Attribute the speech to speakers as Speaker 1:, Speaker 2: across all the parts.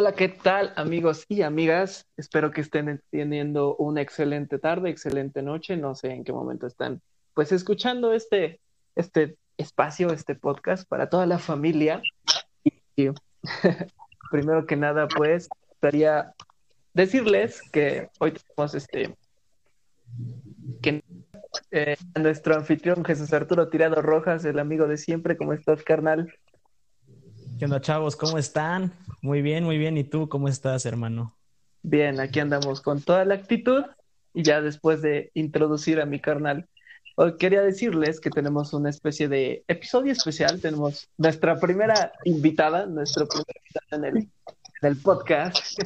Speaker 1: Hola, ¿qué tal amigos y amigas? Espero que estén teniendo una excelente tarde, excelente noche. No sé en qué momento están, pues escuchando este, este espacio, este podcast para toda la familia. Y primero que nada, pues, gustaría decirles que hoy tenemos este, que eh, nuestro anfitrión Jesús Arturo Tirado Rojas, el amigo de siempre. ¿Cómo estás, carnal?
Speaker 2: ¿Qué chavos? ¿Cómo están? Muy bien, muy bien. ¿Y tú cómo estás, hermano?
Speaker 1: Bien, aquí andamos con toda la actitud y ya después de introducir a mi carnal, quería decirles que tenemos una especie de episodio especial. Tenemos nuestra primera invitada, nuestro primer invitada en el, podcast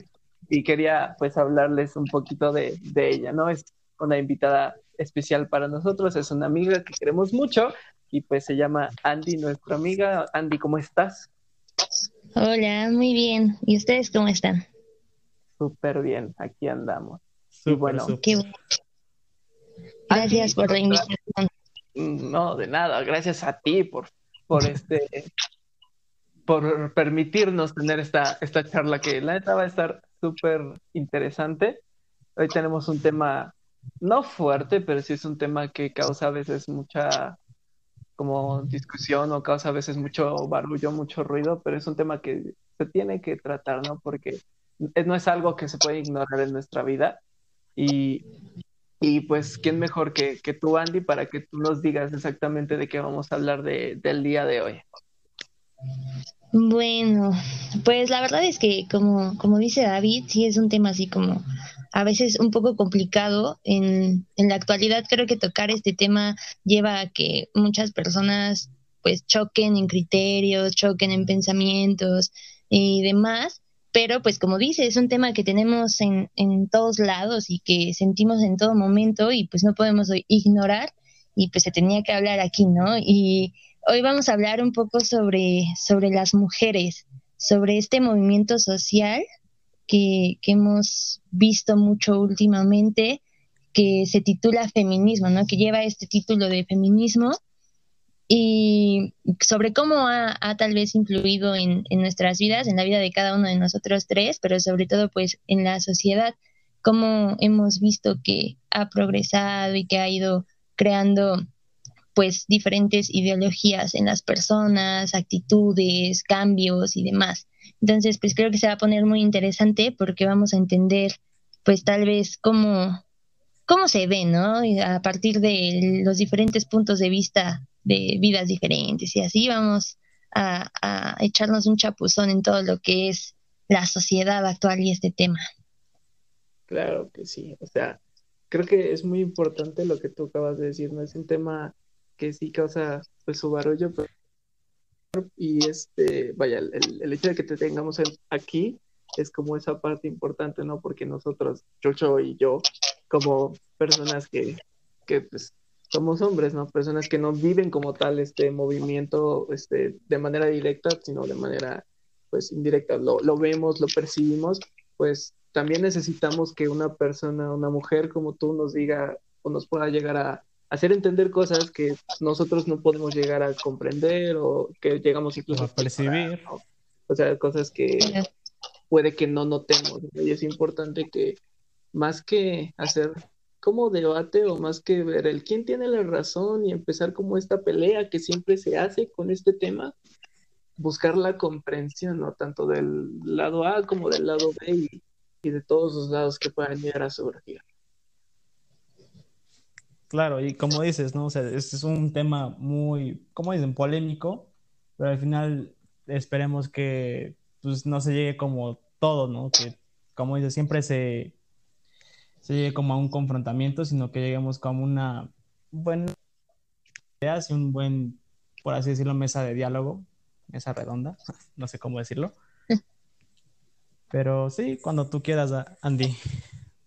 Speaker 1: y quería pues hablarles un poquito de ella, ¿no? Es una invitada especial para nosotros, es una amiga que queremos mucho y pues se llama Andy, nuestra amiga. Andy, ¿cómo estás?
Speaker 3: Hola, muy bien. ¿Y ustedes cómo están?
Speaker 1: Súper bien, aquí andamos. y bueno,
Speaker 3: gracias por la invitación.
Speaker 1: No, de nada, gracias a ti por, por este por permitirnos tener esta, esta charla que la neta va a estar súper interesante. Hoy tenemos un tema no fuerte, pero sí es un tema que causa a veces mucha como discusión o causa a veces mucho barullo, mucho ruido, pero es un tema que se tiene que tratar, ¿no? Porque no es algo que se puede ignorar en nuestra vida. Y, y pues, ¿quién mejor que, que, tú, Andy, para que tú nos digas exactamente de qué vamos a hablar de, del día de hoy?
Speaker 3: Bueno, pues la verdad es que como, como dice David, sí es un tema así como a veces un poco complicado. En, en la actualidad creo que tocar este tema lleva a que muchas personas pues choquen en criterios, choquen en pensamientos y demás, pero pues como dice, es un tema que tenemos en, en todos lados y que sentimos en todo momento y pues no podemos ignorar y pues se tenía que hablar aquí, ¿no? Y hoy vamos a hablar un poco sobre, sobre las mujeres, sobre este movimiento social que, hemos visto mucho últimamente, que se titula Feminismo, ¿no? Que lleva este título de feminismo y sobre cómo ha, tal vez influido en, en, nuestras vidas, en la vida de cada uno de nosotros tres, pero sobre todo pues en la sociedad, cómo hemos visto que ha progresado y que ha ido creando pues diferentes ideologías en las personas, actitudes, cambios y demás. Entonces, pues creo que se va a poner muy interesante porque vamos a entender, pues tal vez cómo, cómo se ve, ¿no? a partir de los diferentes puntos de vista de vidas diferentes y así vamos a, a echarnos un chapuzón en todo lo que es la sociedad actual y este tema.
Speaker 1: Claro que sí, o sea, creo que es muy importante lo que tú acabas de decir, ¿no? Es un tema que sí causa pues su barullo, pero y este, vaya, el, hecho de que te tengamos aquí es como esa parte importante, ¿no? Porque nosotros, Chocho y yo, como personas que, que pues, somos hombres, ¿no? Personas que no viven como tal este movimiento este, de manera directa, sino de manera pues indirecta. Lo, lo vemos, lo percibimos, pues también necesitamos que una persona, una mujer como tú nos diga o nos pueda llegar a, hacer entender cosas que nosotros no podemos llegar a comprender o que llegamos incluso
Speaker 2: a percibir.
Speaker 1: O sea, cosas que puede que no notemos. Y es importante que más que hacer como debate o más que ver el quién tiene la razón y empezar como esta pelea que siempre se hace con este tema, buscar la comprensión, ¿no? Tanto del lado A como del lado B y, y de todos los lados que puedan llegar a surgir.
Speaker 2: Claro, y como dices, ¿no? O sea, este es un tema muy, como dicen, polémico, pero al final esperemos que pues no se llegue como todo, ¿no? Que, como dices, siempre se, se llegue como a un confrontamiento, sino que lleguemos como una buena idea, y un buen, por así decirlo, mesa de diálogo, mesa redonda, no sé cómo decirlo. Pero sí, cuando tú quieras, Andy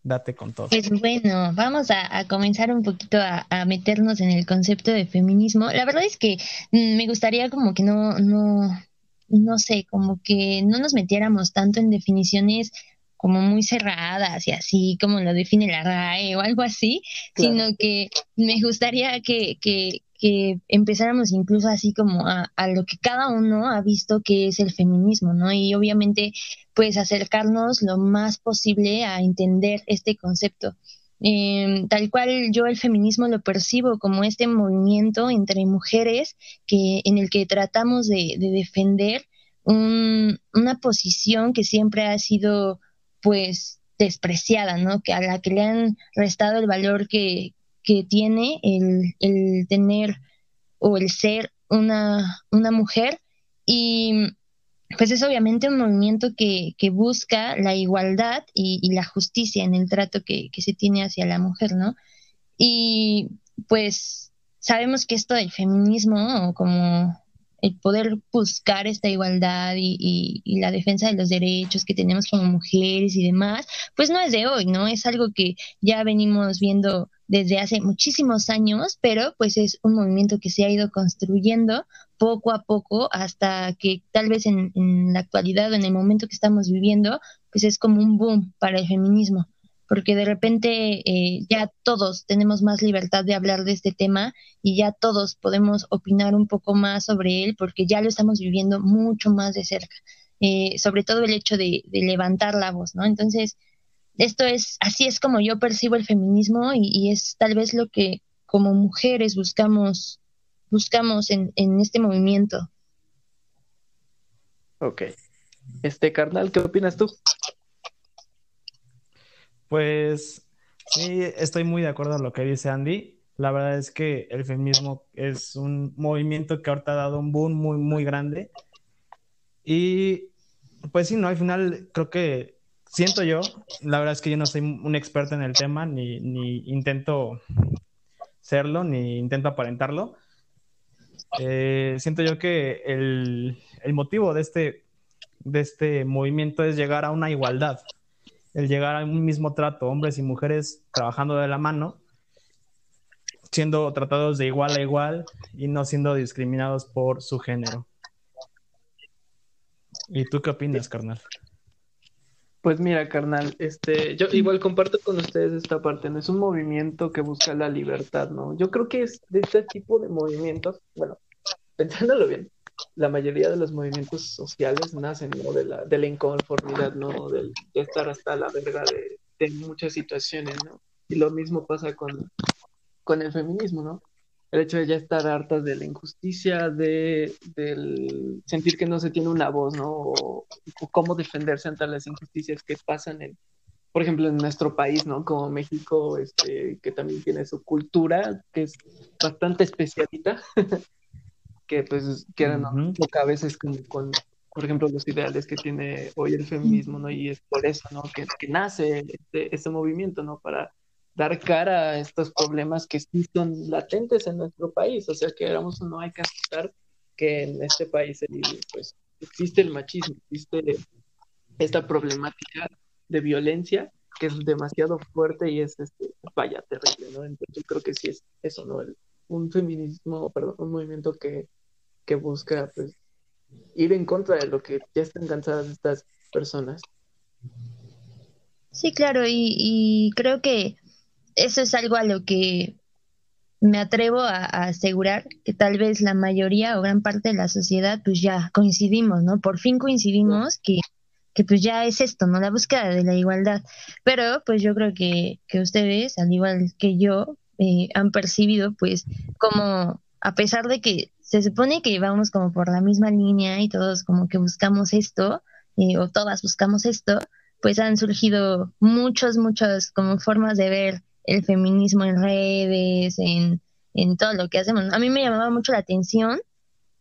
Speaker 2: date con todo.
Speaker 3: Pues bueno, vamos a, comenzar un poquito a, meternos en el concepto de feminismo. La verdad es que mm, me gustaría como que no, no, no sé, como que no nos metiéramos tanto en definiciones como muy cerradas y así como lo define la RAE o algo así, sino que me gustaría que, que, que empezáramos incluso así como a, lo que cada uno ha visto que es el feminismo, ¿no? Y obviamente, pues acercarnos lo más posible a entender este concepto. Eh, tal cual yo el feminismo lo percibo como este movimiento entre mujeres que en el que tratamos de, de defender un, una posición que siempre ha sido pues despreciada, ¿no? Que a la que le han restado el valor que, que tiene el, el, tener o el ser una, una mujer y pues es obviamente un movimiento que, que busca la igualdad y, la justicia en el trato que, que se tiene hacia la mujer, ¿no? Y pues sabemos que esto del feminismo, como el poder buscar esta igualdad y, y, la defensa de los derechos que tenemos como mujeres y demás, pues no es de hoy, ¿no? Es algo que ya venimos viendo desde hace muchísimos años, pero pues es un movimiento que se ha ido construyendo poco a poco hasta que tal vez en, en la actualidad o en el momento que estamos viviendo, pues es como un boom para el feminismo porque de repente eh, ya todos tenemos más libertad de hablar de este tema y ya todos podemos opinar un poco más sobre él porque ya lo estamos viviendo mucho más de cerca, eh, sobre todo el hecho de, de, levantar la voz, ¿no? Entonces, esto es, así es como yo percibo el feminismo y, es tal vez lo que como mujeres buscamos, buscamos en, en este movimiento.
Speaker 1: Ok. Este, carnal, ¿qué opinas tú?
Speaker 2: Pues sí, estoy muy de acuerdo con lo que dice Andy. La verdad es que el feminismo es un movimiento que ahorita ha dado un boom muy, muy grande. Y pues sí, no, al final creo que siento yo, la verdad es que yo no soy un experto en el tema, ni, ni intento serlo, ni intento aparentarlo. Eh, siento yo que el, el motivo de este, de este movimiento es llegar a una igualdad el llegar a un mismo trato, hombres y mujeres trabajando de la mano, siendo tratados de igual a igual y no siendo discriminados por su género. ¿Y tú qué opinas, carnal?
Speaker 1: Pues mira, carnal, este, yo igual comparto con ustedes esta parte, ¿no? Es un movimiento que busca la libertad, ¿no? Yo creo que es de este tipo de movimientos, bueno, pensándolo bien, la mayoría de los movimientos sociales nacen ¿no? de, la, de la inconformidad, ¿no? De, estar hasta la verga de, de, muchas situaciones, ¿no? Y lo mismo pasa con, con el feminismo, ¿no? El hecho de ya estar hartas de la injusticia, de sentir que no se tiene una voz, ¿no? O, o cómo defenderse ante las injusticias que pasan en, por ejemplo, en nuestro país, ¿no? Como México, este, que también tiene su cultura, que es bastante especialita. que pues quedan uh -huh. a veces con, con, por ejemplo, los ideales que tiene hoy el feminismo, ¿no? Y es por eso, ¿no? Que, que nace este, este, movimiento, ¿no? Para dar cara a estos problemas que sí son latentes en nuestro país, o sea, que éramos no hay que aceptar que en este país pues existe el machismo, existe esta problemática de violencia que es demasiado fuerte y es este vaya terrible, ¿no? Entonces yo creo que sí es eso, ¿no? El, un feminismo, perdón, un movimiento que, que busca pues, ir en contra de lo que ya están cansadas estas personas.
Speaker 3: Sí, claro, y, y creo que eso es algo a lo que me atrevo a, asegurar que tal vez la mayoría o gran parte de la sociedad pues ya coincidimos, ¿no? Por fin coincidimos que, que pues ya es esto, ¿no? La búsqueda de la igualdad. Pero pues yo creo que, que ustedes, al igual que yo, eh, han percibido, pues, como a pesar de que se supone que vamos como por la misma línea y todos como que buscamos esto, eh, o todas buscamos esto, pues han surgido muchas, muchas como formas de ver el feminismo en redes, en, en todo lo que hacemos. A mí me llamaba mucho la atención,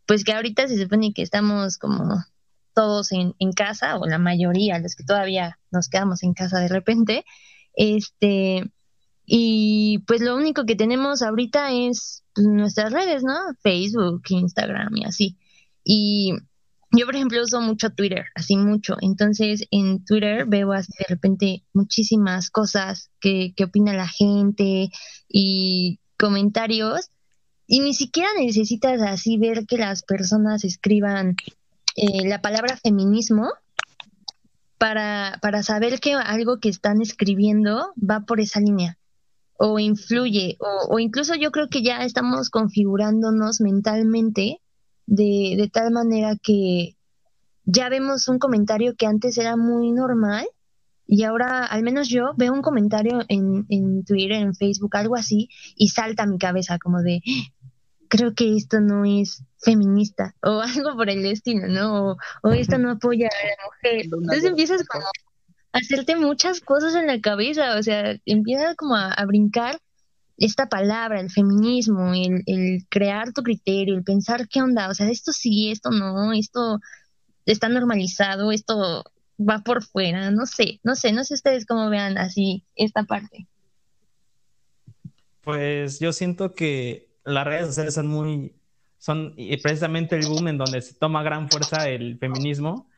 Speaker 3: pues que ahorita se supone que estamos como todos en, en casa, o la mayoría, los que todavía nos quedamos en casa de repente, este, y pues lo único que tenemos ahorita es nuestras redes, ¿no? Facebook, Instagram y así. Y yo, por ejemplo, uso mucho Twitter, así mucho. Entonces, en Twitter veo así de repente muchísimas cosas que, que opina la gente y comentarios. Y ni siquiera necesitas así ver que las personas escriban eh, la palabra feminismo para, para saber que algo que están escribiendo va por esa línea o influye, o, incluso yo creo que ya estamos configurándonos mentalmente de, de tal manera que ya vemos un comentario que antes era muy normal y ahora, al menos yo, veo un comentario en, en Twitter, en Facebook, algo así, y salta a mi cabeza como de, creo que esto no es feminista, o algo por el estilo, ¿no? O, esto no apoya a la mujer. Entonces empiezas como hacerte muchas cosas en la cabeza, o sea, empiezas como a, brincar esta palabra, el feminismo, el, el crear tu criterio, el pensar qué onda, o sea, esto sí, esto no, esto está normalizado, esto va por fuera, no sé, no sé, no sé ustedes cómo vean así esta parte.
Speaker 2: Pues yo siento que las redes sociales son muy, son precisamente el boom en donde se toma gran fuerza el feminismo,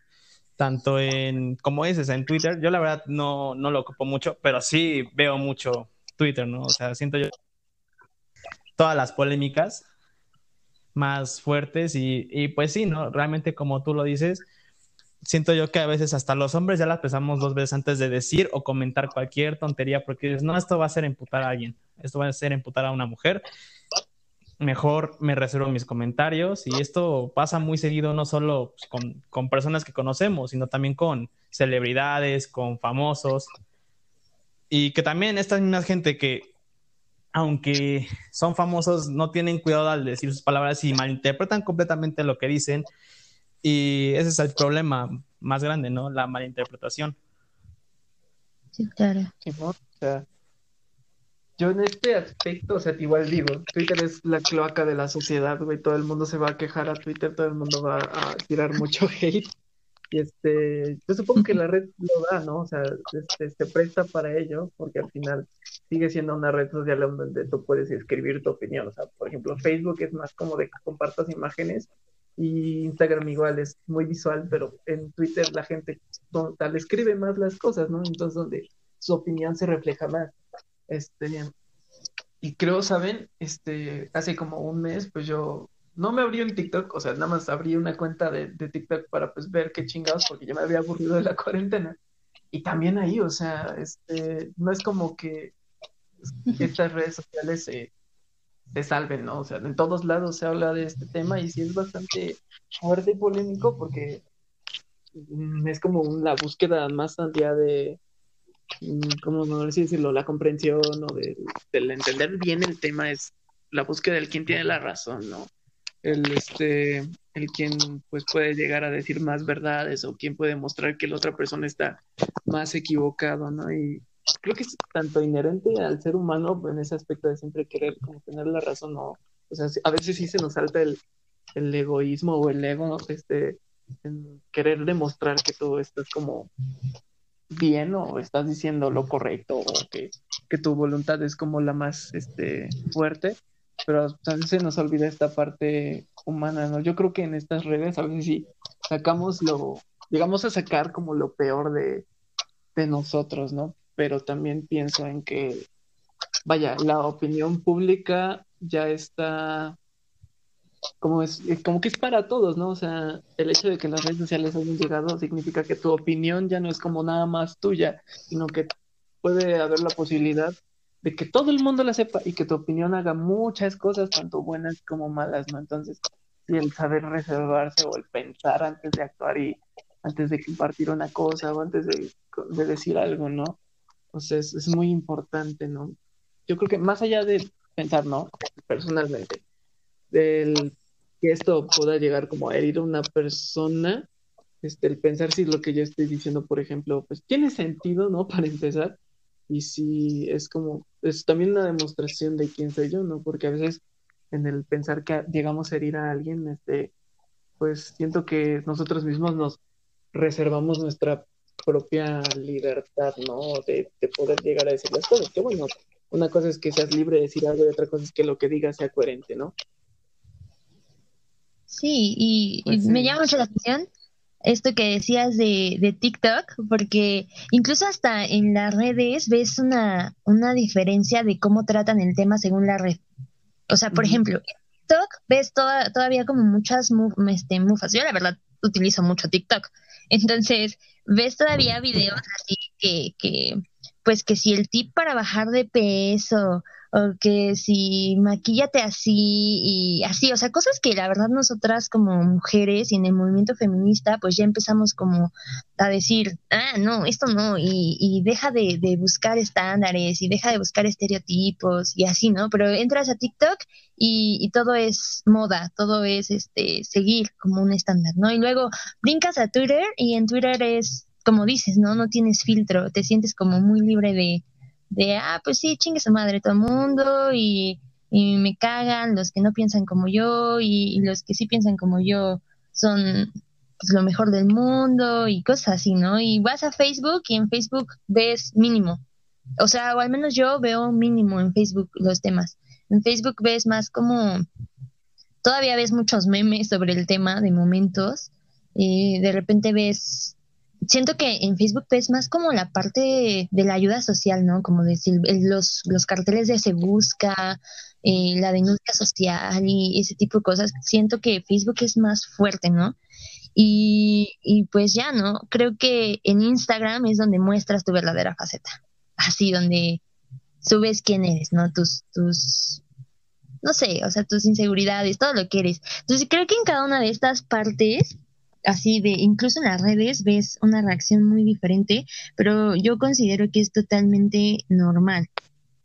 Speaker 2: tanto en, como dices, en Twitter. Yo la verdad no, no lo ocupo mucho, pero sí veo mucho Twitter, ¿no? O sea, siento yo todas las polémicas más fuertes y, y pues sí, ¿no? Realmente como tú lo dices, siento yo que a veces hasta los hombres ya las pensamos dos veces antes de decir o comentar cualquier tontería porque dices, no, esto va a ser imputar a alguien, esto va a ser imputar a una mujer. Mejor me reservo mis comentarios y esto pasa muy seguido no solo pues, con, con personas que conocemos, sino también con celebridades, con famosos y que también esta misma gente que aunque son famosos, no tienen cuidado al decir sus palabras y malinterpretan completamente lo que dicen y ese es el problema más grande, ¿no? La malinterpretación.
Speaker 3: Sí, claro.
Speaker 1: o sea, yo en este aspecto, o sea, igual digo, Twitter es la cloaca de la sociedad, güey, todo el mundo se va a quejar a Twitter, todo el mundo va a tirar mucho hate. Y este, yo supongo que la red lo da, ¿no? O sea, este, se presta para ello, porque al final sigue siendo una red social donde tú puedes escribir tu opinión. O sea, por ejemplo, Facebook es más como de que compartas imágenes y Instagram igual es muy visual, pero en Twitter la gente tal escribe más las cosas, ¿no? Entonces donde su opinión se refleja más. Este, y creo, ¿saben? Este, hace como un mes, pues yo no me abrí un TikTok, o sea, nada más abrí una cuenta de, de TikTok para pues ver qué chingados, porque ya me había aburrido de la cuarentena. Y también ahí, o sea, este, no es como que estas redes sociales eh, se salven, ¿no? O sea, en todos lados se habla de este tema y sí es bastante fuerte y polémico porque mm, es como la búsqueda más allá de, mm, ¿cómo no decirlo? La comprensión o de, del entender bien el tema es la búsqueda del quien tiene la razón, ¿no? El, este, el quien pues puede llegar a decir más verdades o quien puede mostrar que la otra persona está más equivocado, ¿no? Y, creo que es tanto inherente al ser humano en ese aspecto de siempre querer como tener la razón, ¿no? O sea, a veces sí se nos salta el, el egoísmo o el ego, este, en querer demostrar que todo esto es como bien o estás diciendo lo correcto o que, que tu voluntad es como la más este, fuerte, pero a veces se nos olvida esta parte humana, ¿no? Yo creo que en estas redes a veces sí sacamos lo, llegamos a sacar como lo peor de, de nosotros, ¿no? pero también pienso en que, vaya, la opinión pública ya está como es como que es para todos, ¿no? O sea, el hecho de que las redes sociales hayan llegado significa que tu opinión ya no es como nada más tuya, sino que puede haber la posibilidad de que todo el mundo la sepa y que tu opinión haga muchas cosas, tanto buenas como malas, ¿no? Entonces, y el saber reservarse o el pensar antes de actuar y antes de compartir una cosa o antes de, de decir algo, ¿no? O sea, es, muy importante, ¿no? Yo creo que más allá de pensar, ¿no? Personalmente, del que esto pueda llegar como a herir a una persona, este, el pensar si lo que yo estoy diciendo, por ejemplo, pues tiene sentido, ¿no? Para empezar, y si es como, es también una demostración de quién soy yo, ¿no? Porque a veces en el pensar que llegamos a herir a alguien, este, pues siento que nosotros mismos nos reservamos nuestra propia libertad, ¿no? De, poder llegar a decir las cosas. Que bueno, una cosa es que seas libre de decir algo y otra cosa es que lo que digas sea coherente, ¿no?
Speaker 3: Sí, y, pues me llama mucho la atención esto que decías de, de, TikTok, porque incluso hasta en las redes ves una, una diferencia de cómo tratan el tema según la red. O sea, por ejemplo, en TikTok ves toda, todavía como muchas este, mufas. Yo la verdad utilizo mucho TikTok Entonces, ves todavía videos así que, que, pues que si el tip para bajar de peso o que si maquíllate así y así, o sea, cosas que la verdad nosotras como mujeres y en el movimiento feminista pues ya empezamos como a decir, ah, no, esto no, y, y deja de, de, buscar estándares y deja de buscar estereotipos y así, ¿no? Pero entras a TikTok y, y todo es moda, todo es este seguir como un estándar, ¿no? Y luego brincas a Twitter y en Twitter es como dices, ¿no? No tienes filtro, te sientes como muy libre de de, ah, pues sí, chingue su madre todo el mundo y, me cagan los que no piensan como yo y, los que sí piensan como yo son pues, lo mejor del mundo y cosas así, ¿no? Y vas a Facebook y en Facebook ves mínimo. O sea, o al menos yo veo mínimo en Facebook los temas. En Facebook ves más como, todavía ves muchos memes sobre el tema de momentos. y de repente ves siento que en Facebook es más como la parte de, la ayuda social, ¿no? Como decir, los, los carteles de Se Busca, eh, la denuncia social y ese tipo de cosas. Siento que Facebook es más fuerte, ¿no? Y, y pues ya, ¿no? Creo que en Instagram es donde muestras tu verdadera faceta. Así, donde subes quién eres, ¿no? Tus, tus, no sé, o sea, tus inseguridades, todo lo que eres. Entonces creo que en cada una de estas partes así de, incluso en las redes ves una reacción muy diferente, pero yo considero que es totalmente normal.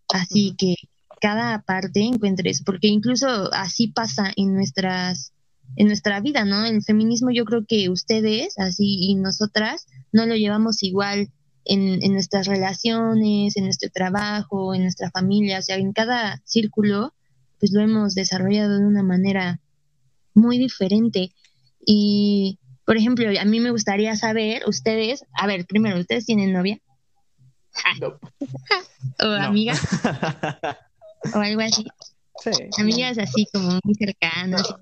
Speaker 3: Así que cada parte encuentres, porque incluso así pasa en nuestras en nuestra vida, ¿no? El feminismo yo creo que ustedes, así y nosotras, no lo llevamos igual en, en nuestras relaciones, en nuestro trabajo, en nuestra familia, o sea, en cada círculo, pues lo hemos desarrollado de una manera muy diferente. Y por ejemplo, a mí me gustaría saber, ustedes, a ver, primero, ¿ustedes tienen novia? o amiga. o algo así. Sí. Amigas así como muy cercanas.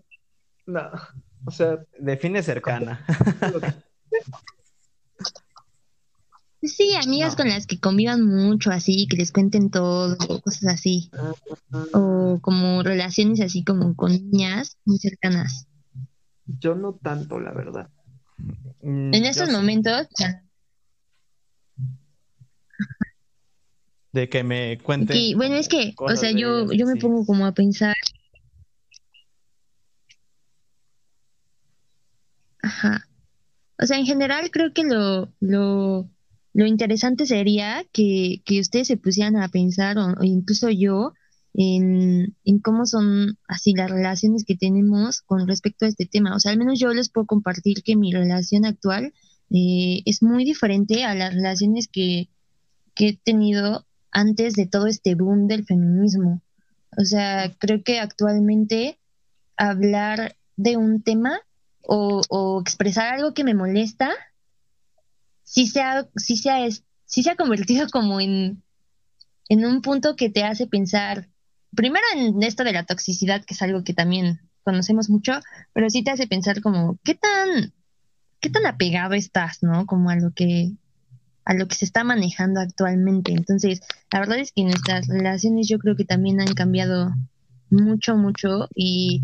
Speaker 1: No, o sea.
Speaker 2: Define cercana.
Speaker 3: Sí, amigas con las que convivan mucho, así, que les cuenten todo, cosas así. O como relaciones así como con niñas muy cercanas.
Speaker 1: Yo no tanto, la verdad.
Speaker 3: Mm, en estos momentos.
Speaker 2: De que me cuente.
Speaker 3: bueno, es que, o sea, yo, yo me pongo como a pensar. Ajá. O sea, en general creo que lo, lo, lo interesante sería que, que ustedes se pusieran a pensar, o incluso yo, en, cómo son así las relaciones que tenemos con respecto a este tema. O sea, al menos yo les puedo compartir que mi relación actual eh, es muy diferente a las relaciones que, que he tenido antes de todo este boom del feminismo. O sea, creo que actualmente hablar de un tema o, o expresar algo que me molesta, sí se ha, sí se ha, convertido como en, en un punto que te hace pensar, primero en esto de la toxicidad, que es algo que también conocemos mucho, pero sí te hace pensar como, ¿qué tan, qué tan apegado estás, no? Como a lo que, a lo que se está manejando actualmente. Entonces, la verdad es que nuestras relaciones yo creo que también han cambiado mucho, mucho y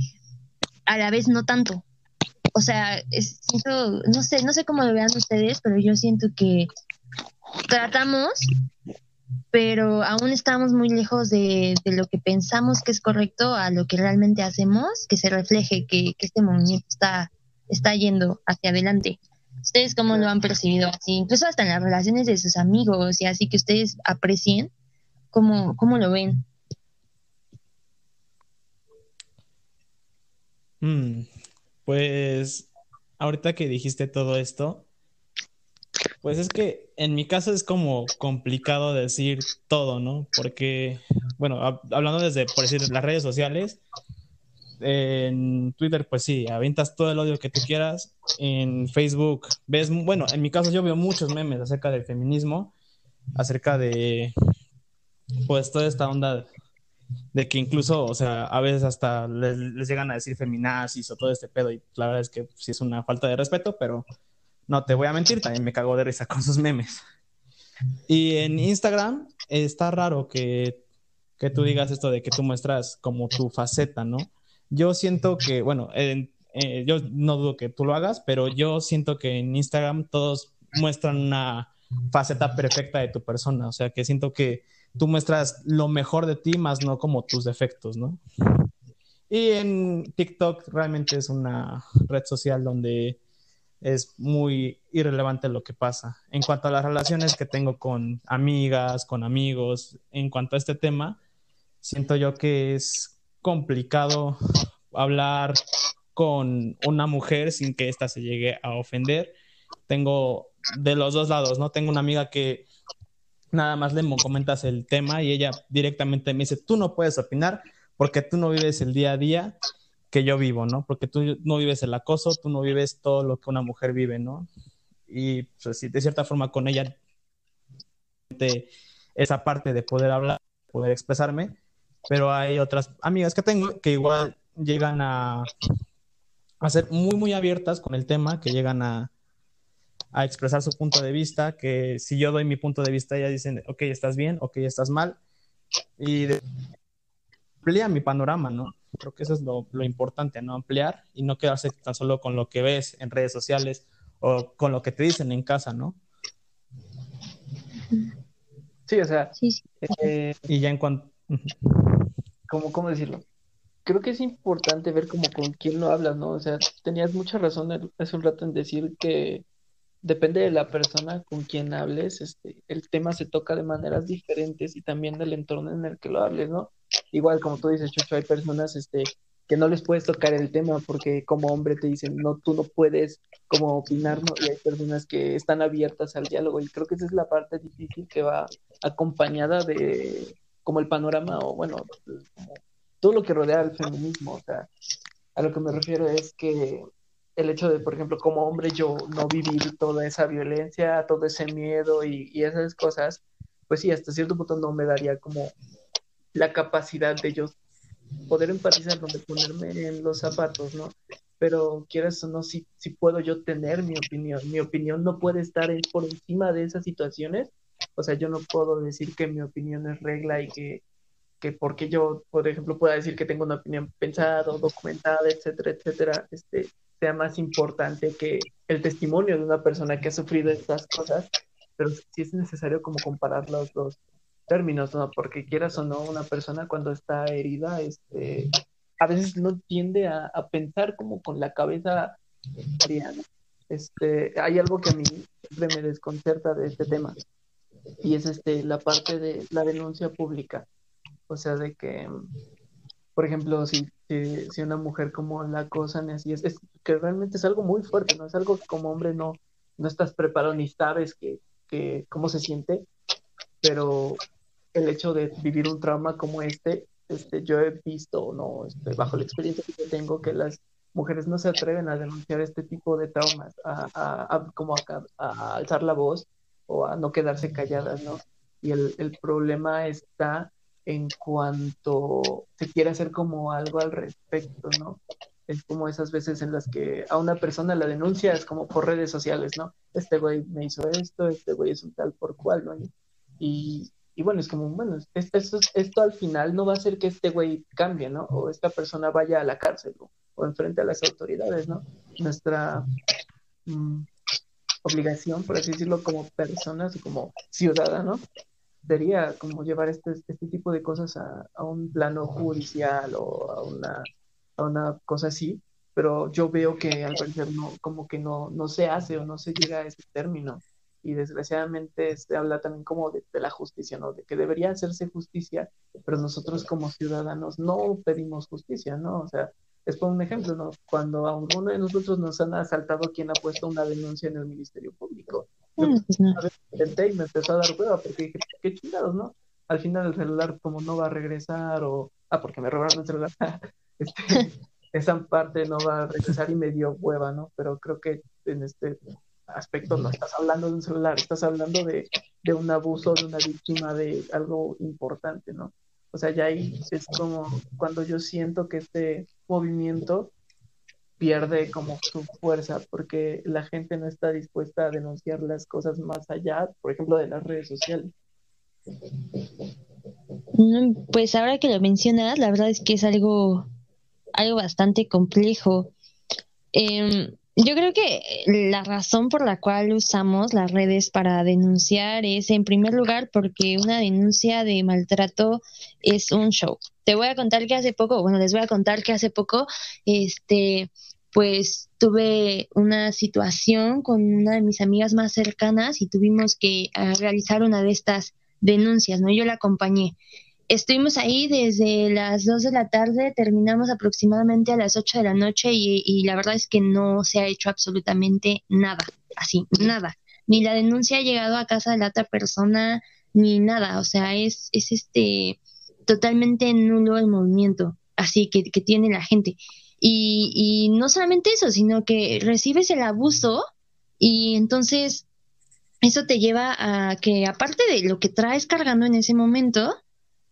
Speaker 3: a la vez no tanto. O sea, siento, no sé, no sé cómo lo vean ustedes, pero yo siento que tratamos pero aún estamos muy lejos de, lo que pensamos que es correcto a lo que realmente hacemos, que se refleje que, este movimiento está, está yendo hacia adelante. ¿Ustedes cómo lo han percibido así? Incluso hasta en las relaciones de sus amigos y así que ustedes aprecien, ¿cómo, cómo lo ven?
Speaker 2: Mm, pues ahorita que dijiste todo esto, pues es que en mi caso es como complicado decir todo, ¿no? Porque, bueno, hablando desde, por decir, las redes sociales, en Twitter, pues sí, aventas todo el odio que tú quieras. En Facebook, ves, bueno, en mi caso yo veo muchos memes acerca del feminismo, acerca de, pues, toda esta onda de que incluso, o sea, a veces hasta les, les llegan a decir feminazis o todo este pedo, y la verdad es que sí es una falta de respeto, pero no te voy a mentir, también me cago de risa con sus memes. Y en Instagram está raro que, tú digas esto de que tú muestras como tu faceta, ¿no? Yo siento que, bueno, en, eh, yo no dudo que tú lo hagas, pero yo siento que en Instagram todos muestran una faceta perfecta de tu persona, o sea, que siento que tú muestras lo mejor de ti, más no como tus defectos, ¿no? Y en TikTok realmente es una red social donde es muy irrelevante lo que pasa. En cuanto a las relaciones que tengo con amigas, con amigos, en cuanto a este tema, siento yo que es complicado hablar con una mujer sin que ésta se llegue a ofender. Tengo de los dos lados, ¿no? Tengo una amiga que nada más le comentas el tema y ella directamente me dice, tú no puedes opinar porque tú no vives el día a día que yo vivo, ¿no? Porque tú no vives el acoso, tú no vives todo lo que una mujer vive, ¿no? Y pues, de cierta forma con ella esa parte de poder hablar, poder expresarme, pero hay otras amigas que tengo que igual llegan a, a ser muy, muy abiertas con el tema, que llegan a, a expresar su punto de vista, que si yo doy mi punto de vista, ellas dicen, ok, estás bien, ok, estás mal, y amplía mi panorama, ¿no? Creo que eso es lo, lo, importante, ¿no? Ampliar y no quedarse tan solo con lo que ves en redes sociales o con lo que te dicen en casa, ¿no?
Speaker 1: Sí, o sea,
Speaker 3: Sí, sí.
Speaker 1: eh,
Speaker 2: Y ya en cuanto...
Speaker 1: ¿cómo, cómo decirlo? Creo que es importante ver como con quién lo hablas, ¿no? O sea, tenías mucha razón hace un rato en decir que depende de la persona con quien hables, este, el tema se toca de maneras diferentes y también del entorno en el que lo hables, ¿no? Igual como tú dices, Chucho, hay personas, este, que no les puedes tocar el tema porque como hombre te dicen, no, tú no puedes como opinar, ¿no? Y hay personas que están abiertas al diálogo y creo que esa es la parte difícil que va acompañada de como el panorama o bueno, todo lo que rodea al feminismo, o sea, a lo que me refiero es que el hecho de, por ejemplo, como hombre yo no vivir toda esa violencia, todo ese miedo y esas cosas, pues sí, hasta cierto punto no me daría como la capacidad de yo poder empatizar, donde ponerme en los zapatos, ¿no? Pero quieras o no, si, si puedo yo tener mi opinión, mi opinión no puede estar en- por encima de esas situaciones, o sea, yo no puedo decir que mi opinión es regla y que, que porque yo, por ejemplo, pueda decir que tengo una opinión pensada, documentada, etcétera, etcétera, este, sea más importante que el testimonio de una persona que ha sufrido estas cosas, pero sí es necesario como comparar los dos términos, ¿no? Porque quieras o no, una persona cuando está herida, este, a veces no tiende a, pensar como con la cabeza fría, ¿no? Este, hay algo que a mí siempre me desconcerta de este tema y es este, la parte de la denuncia pública. O sea, de que, por ejemplo, si, si, una mujer como la acosan así, es, es que realmente es algo muy fuerte, ¿no? Es algo que como hombre no, no estás preparado ni sabes que, que, cómo se siente, pero el hecho de vivir un trauma como este, este yo he visto, ¿no? Este, bajo la experiencia que tengo, que las mujeres no se atreven a denunciar este tipo de traumas, a, como a, alzar la voz o a no quedarse calladas, ¿no? Y el, el problema está en cuanto se quiere hacer como algo al respecto, ¿no? Es como esas veces en las que a una persona la denuncia es como por redes sociales, ¿no? Este güey me hizo esto, este güey es un tal por cual, ¿no? Y, y bueno, es como, bueno, esto, esto, esto, al final no va a hacer que este güey cambie, ¿no? O esta persona vaya a la cárcel o, o enfrente a las autoridades, ¿no? Nuestra mmm, obligación, por así decirlo, como personas como ciudadanos, sería como llevar este, este tipo de cosas a, a, un plano judicial o a una, a una cosa así, pero yo veo que al parecer no, como que no, no se hace o no se llega a ese término. Y desgraciadamente se habla también como de, de la justicia, ¿no? De que debería hacerse justicia, pero nosotros como ciudadanos no pedimos justicia, ¿no? O sea, es por un ejemplo, ¿no? Cuando a uno de nosotros nos han asaltado, ¿quién ha puesto una denuncia en el Ministerio Público? Yo
Speaker 3: pues no.
Speaker 1: y me empezó a dar hueva porque dije, qué chingados, ¿no? Al final el celular como no va a regresar o, ah, porque me robaron el celular, este, esa parte no va a regresar y me dio hueva, ¿no? Pero creo que en este aspecto no estás hablando de un celular, estás hablando de, de un abuso de una víctima de algo importante, ¿no? O sea, ya ahí es como cuando yo siento que este movimiento pierde como su fuerza porque la gente no está dispuesta a denunciar las cosas más allá, por ejemplo, de las redes sociales.
Speaker 3: Pues ahora que lo mencionas, la verdad es que es algo, algo bastante complejo. Em, yo creo que la razón por la cual usamos las redes para denunciar es, en primer lugar, porque una denuncia de maltrato es un show. Te voy a contar que hace poco, bueno, les voy a contar que hace poco, este, pues tuve una situación con una de mis amigas más cercanas y tuvimos que ah, realizar una de estas denuncias, ¿no? Yo la acompañé. Estuvimos ahí desde las 2 de la tarde, terminamos aproximadamente a las 8 de la noche y, la verdad es que no se ha hecho absolutamente nada, así, nada. Ni la denuncia ha llegado a casa de la otra persona, ni nada. O sea, es, es este totalmente nulo el movimiento así que, que tiene la gente. Y, y no solamente eso, sino que recibes el abuso y entonces eso te lleva a que aparte de lo que traes cargando en ese momento,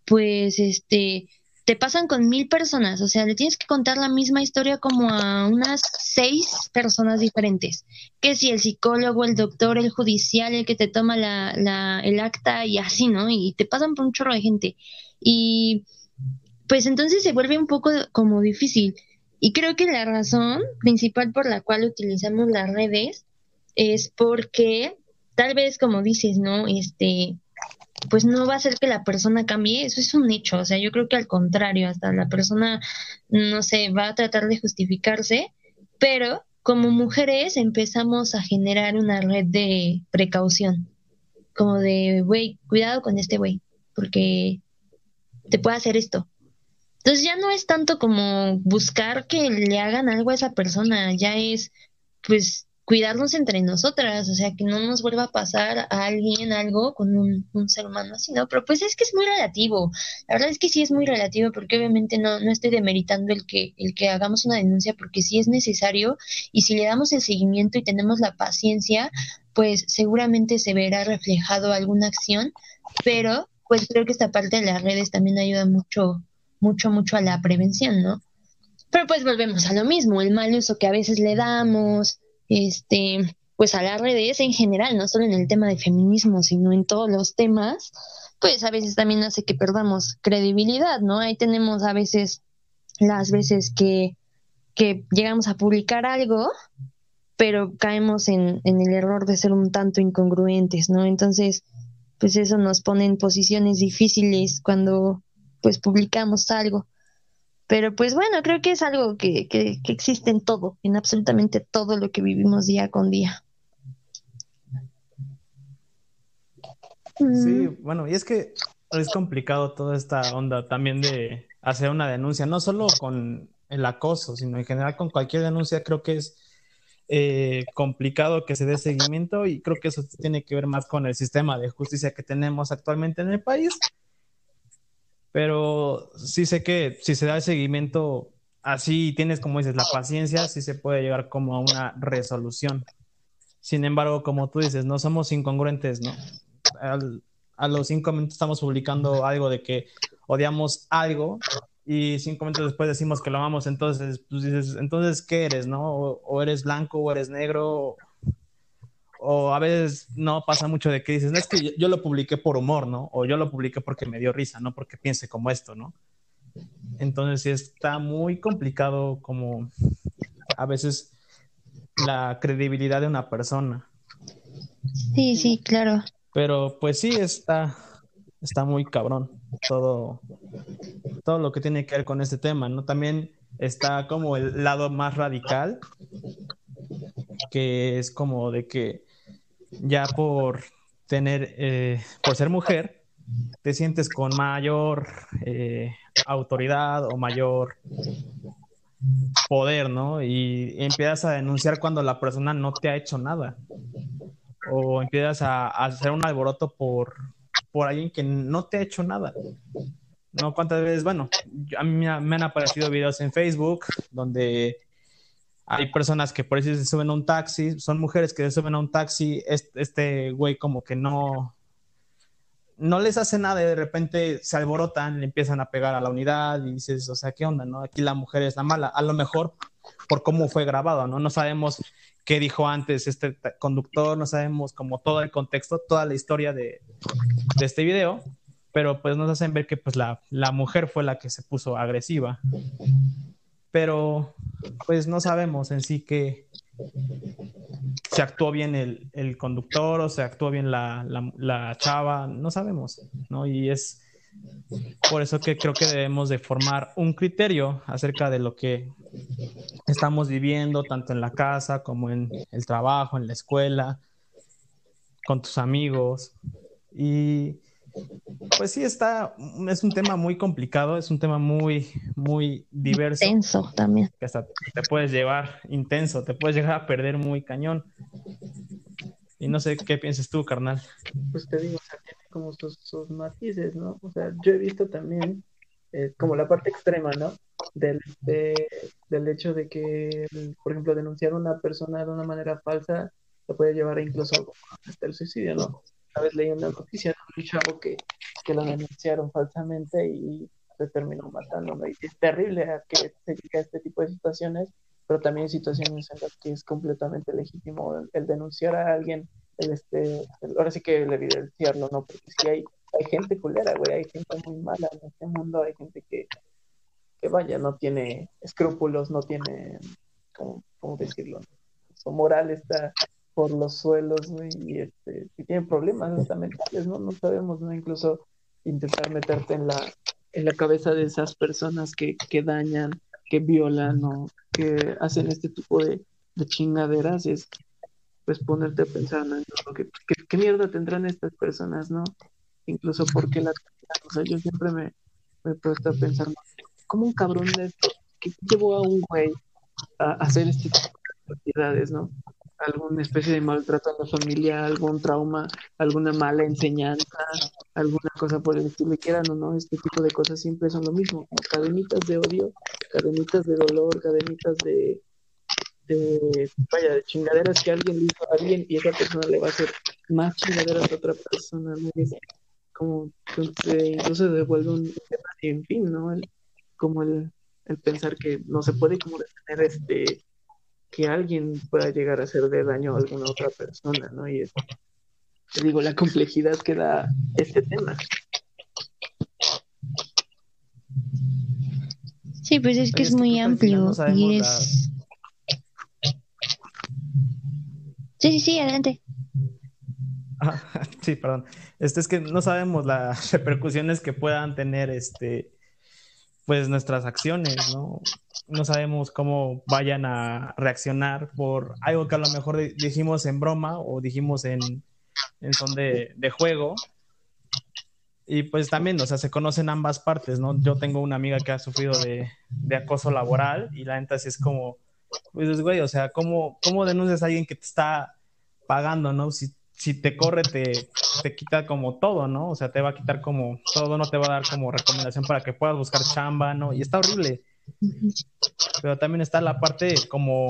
Speaker 3: pues este te pasan con mil personas, o sea, le tienes que contar la misma historia como a unas seis personas diferentes. Que si el psicólogo, el doctor, el judicial, el que te toma la, la, el acta y así, ¿no? Y te pasan por un chorro de gente. Y pues entonces se vuelve un poco como difícil. Y creo que la razón principal por la cual utilizamos las redes es porque tal vez como dices, ¿no? Este, pues no va a hacer que la persona cambie, eso es un hecho, o sea, yo creo que al contrario, hasta la persona, no sé, va a tratar de justificarse, pero como mujeres empezamos a generar una red de precaución, como de, güey, cuidado con este güey, porque te puede hacer esto. Entonces ya no es tanto como buscar que le hagan algo a esa persona, ya es, pues, cuidarnos entre nosotras, o sea, que no nos vuelva a pasar a alguien algo con un, ser humano así, ¿no? Pero pues es que es muy relativo, la verdad es que sí es muy relativo porque obviamente no, no estoy demeritando el que, el que hagamos una denuncia porque sí es necesario y si le damos el seguimiento y tenemos la paciencia, pues seguramente se verá reflejado alguna acción, pero pues creo que esta parte de las redes también ayuda mucho, mucho, mucho a la prevención, ¿no? Pero pues volvemos a lo mismo, el mal uso que a veces le damos, este, pues a las redes en general, no solo en el tema de feminismo, sino en todos los temas, pues a veces también hace que perdamos credibilidad, ¿no? Ahí tenemos a veces las veces que, que llegamos a publicar algo, pero caemos en, en el error de ser un tanto incongruentes, ¿no? Entonces, pues eso nos pone en posiciones difíciles cuando pues publicamos algo. Pero pues bueno, creo que es algo que, que, existe en todo, en absolutamente todo lo que vivimos día con día.
Speaker 2: Sí, mm. bueno, y es que es complicado toda esta onda también de hacer una denuncia, no solo con el acoso, sino en general con cualquier denuncia, creo que es eh, complicado que se dé seguimiento y creo que eso tiene que ver más con el sistema de justicia que tenemos actualmente en el país pero sí sé que si se da el seguimiento así tienes, como dices, la paciencia, sí se puede llegar como a una resolución. Sin embargo, como tú dices, no somos incongruentes, ¿no? a los cinco minutos estamos publicando algo de que odiamos algo y cinco minutos después decimos que lo amamos, entonces, pues dices, entonces, ¿qué eres, no? o eres blanco o eres negro o a veces no pasa mucho de que dices, no es que yo, lo publiqué por humor, ¿no? O yo lo publiqué porque me dio risa, no porque piense como esto, ¿no? Entonces sí está muy complicado como a veces la credibilidad de una persona.
Speaker 3: Sí, sí, claro.
Speaker 2: Pero pues sí está, está muy cabrón todo, todo lo que tiene que ver con este tema, ¿no? También está como el lado más radical, que es como de que ya por tener, eh, por ser mujer, te sientes con mayor eh, autoridad o mayor poder, ¿no? Y empiezas a denunciar cuando la persona no te ha hecho nada. O empiezas a, hacer un alboroto por, por alguien que no te ha hecho nada. ¿No? ¿Cuántas veces? Bueno, a mí me han aparecido videos en Facebook donde hay personas que por eso se suben a un taxi, son mujeres que se suben a un taxi, este, güey como que no, no les hace nada y de repente se alborotan, le empiezan a pegar a la unidad y dices, o sea, ¿qué onda, no? Aquí la mujer es la mala, a lo mejor por cómo fue grabado, ¿no? No sabemos qué dijo antes este conductor, no sabemos como todo el contexto, toda la historia de, de este video, pero pues nos hacen ver que pues la, la mujer fue la que se puso agresiva. Pero pues no sabemos en sí que se actuó bien el, el conductor o se actuó bien la, la, chava, no sabemos, ¿no? Y es por eso que creo que debemos de formar un criterio acerca de lo que estamos viviendo, tanto en la casa como en el trabajo, en la escuela, con tus amigos. Y pues sí, está, es un tema muy complicado, es un tema muy, muy diverso.
Speaker 3: Intenso también.
Speaker 2: Que hasta te puedes llevar intenso, te puedes llegar a perder muy cañón. Y no sé qué piensas tú, carnal.
Speaker 1: Pues te digo, o sea, tiene como sus, matices, ¿no? O sea, yo he visto también eh, como la parte extrema, ¿no? Del, del hecho de que, por ejemplo, denunciar a una persona de una manera falsa te puede llevar incluso hasta el suicidio, ¿no? Una vez leí una noticia de un chavo que, que lo denunciaron falsamente y se terminó matando, ¿no? Y es terrible que se llegue a este tipo de situaciones, pero también hay situaciones en las que es completamente legítimo el, denunciar a alguien, el este, ahora sí que el evidenciarlo, ¿no? Porque si hay, hay gente culera, güey, hay gente muy mala en este mundo, hay gente que, que vaya, no tiene escrúpulos, no tiene, ¿cómo, cómo decirlo? Su moral está por los suelos, y este, si tienen problemas mentales, ¿no? No sabemos, ¿no? Incluso intentar meterte en la, en la cabeza de esas personas que, que dañan, que violan o que hacen este tipo de, de chingaderas es pues ponerte a pensar, ¿no? ¿Qué, qué, mierda tendrán estas personas, no? Incluso porque la o sea, yo siempre me, me he puesto a pensar, ¿cómo un cabrón de esto que llevó a un güey a hacer este tipo de actividades, no? Alguna especie de maltrato a la familia, algún trauma, alguna mala enseñanza, alguna cosa por el estilo, quieran o no, este tipo de cosas siempre son lo mismo, como cadenitas de odio, cadenitas de dolor, cadenitas de, de, vaya, de chingaderas que alguien le hizo a alguien y esa persona le va a hacer más chingaderas a otra persona, ¿no? Es como, devuelve un tema en fin, ¿no? El, como el, el pensar que no se puede como detener este que alguien pueda llegar a hacer de daño a alguna otra persona, ¿no? Y es, te digo, la complejidad que da este tema.
Speaker 3: Sí, pues es que es, muy amplio y es... Sí, sí, sí, adelante.
Speaker 2: Ah, sí, perdón. Este es que no sabemos las repercusiones que puedan tener este pues nuestras acciones, ¿no? No sabemos cómo vayan a reaccionar por algo que a lo mejor dijimos en broma o dijimos en, en son de, de, juego. Y pues también, o sea, se conocen ambas partes, ¿no? Yo tengo una amiga que ha sufrido de, de acoso laboral y la neta sí es como, pues, güey, o sea, ¿cómo, ¿cómo denuncias a alguien que te está pagando, ¿no? Si te corre, te, te quita como todo, ¿no? O sea, te va a quitar como todo, no te va a dar como recomendación para que puedas buscar chamba, ¿no? Y está horrible. Pero también está la parte como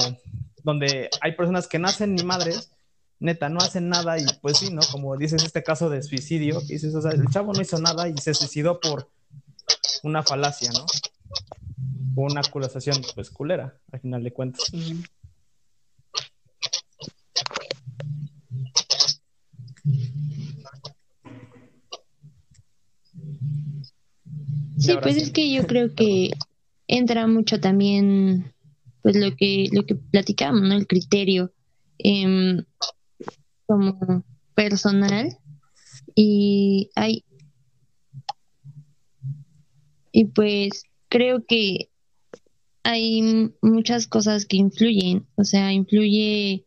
Speaker 2: donde hay personas que nacen ni madres, neta, no hacen nada y pues sí, ¿no? Como dices este caso de suicidio, que dices, o sea, el chavo no hizo nada y se suicidó por una falacia, ¿no? O una acusación, pues culera, al final de cuentas.
Speaker 3: Sí, pues es que yo creo que entra mucho también pues lo que lo que platicamos, ¿no? El criterio em, como personal. Y hay y pues creo que hay muchas cosas que influyen, o sea, influye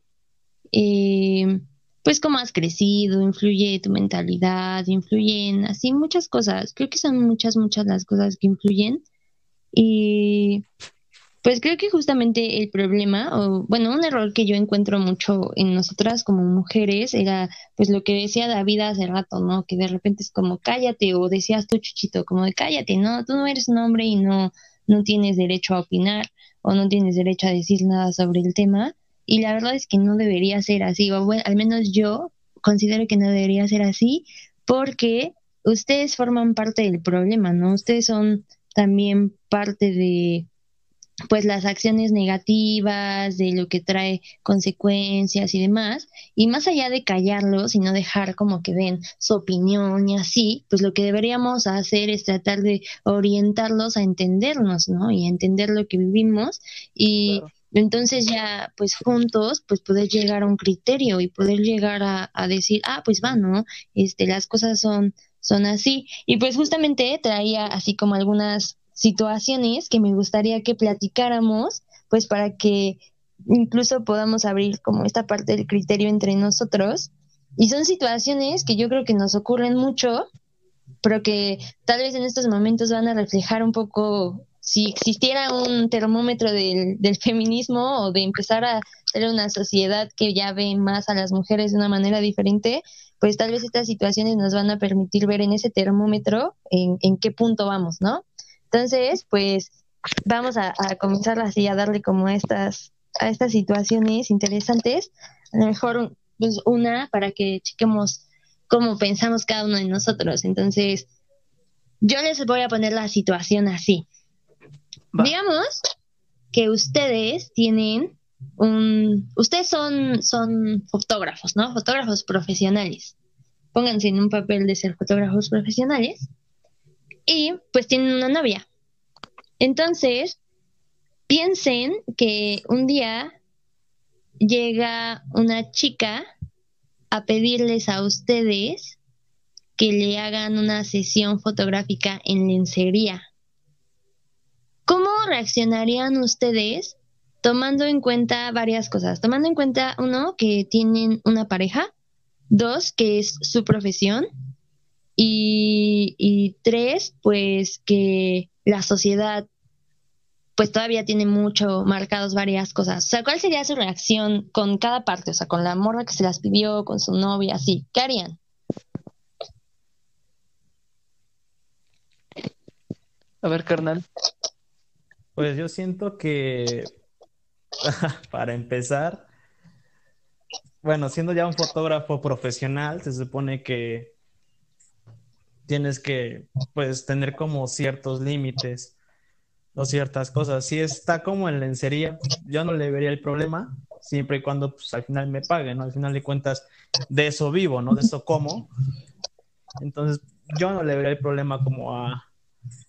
Speaker 3: eh, pues cómo has crecido, influye tu mentalidad, influyen así muchas cosas. Creo que son muchas, muchas las cosas que influyen. Y pues creo que justamente el problema, o bueno, un error que yo encuentro mucho en nosotras como mujeres era pues lo que decía David hace rato, ¿no? Que de repente es como cállate, o decías tú, Chuchito, como de cállate, ¿no? Tú no eres un hombre y no, no tienes derecho a opinar o no tienes derecho a decir nada sobre el tema. Y la verdad es que no debería ser así, o bueno, al menos yo considero que no debería ser así, porque ustedes forman parte del problema, ¿no? Ustedes son también parte de, pues las acciones negativas, de lo que trae consecuencias y demás, y más allá de callarlos y no dejar como que den su opinión y así, pues lo que deberíamos hacer es tratar de orientarlos a entendernos, ¿no? Y a entender lo que vivimos y entonces ya pues juntos pues poder llegar a un criterio y poder llegar a, decir, ah, pues va, ¿no? Este, las cosas son son así. Y pues justamente traía así como algunas situaciones que me gustaría que platicáramos, pues para que incluso podamos abrir como esta parte del criterio entre nosotros. Y son situaciones que yo creo que nos ocurren mucho, pero que tal vez en estos momentos van a reflejar un poco si existiera un termómetro del, del feminismo o de empezar a ser una sociedad que ya ve más a las mujeres de una manera diferente, pues tal vez estas situaciones nos van a permitir ver en ese termómetro en, en qué punto vamos, ¿no? Entonces, pues vamos a, comenzar así a darle como a estas, a estas situaciones interesantes. A lo mejor pues, una para que chequemos cómo pensamos cada uno de nosotros. Entonces, yo les voy a poner la situación así. Digamos que ustedes tienen un, ustedes son, son fotógrafos, ¿no? Fotógrafos profesionales. Pónganse en un papel de ser fotógrafos profesionales y pues tienen una novia. Entonces, piensen que un día llega una chica a pedirles a ustedes que le hagan una sesión fotográfica en lencería. ¿Cómo reaccionarían ustedes tomando en cuenta varias cosas? Tomando en cuenta, uno, que tienen una pareja, dos, que es su profesión, y, tres, pues que la sociedad pues todavía tiene mucho marcados varias cosas. O sea, ¿cuál sería su reacción con cada parte? O sea, con la morra que se las pidió, con su novia, así. ¿Qué harían?
Speaker 1: A ver, carnal.
Speaker 2: Pues yo siento que, para empezar, bueno, siendo ya un fotógrafo profesional, se supone que tienes que, pues, tener como ciertos límites o ciertas cosas. Si está como en lencería, yo no le vería el problema, siempre y cuando, pues, al final me paguen, ¿no? Al final de cuentas, de eso vivo, ¿no? De eso como. Entonces, yo no le vería el problema como a,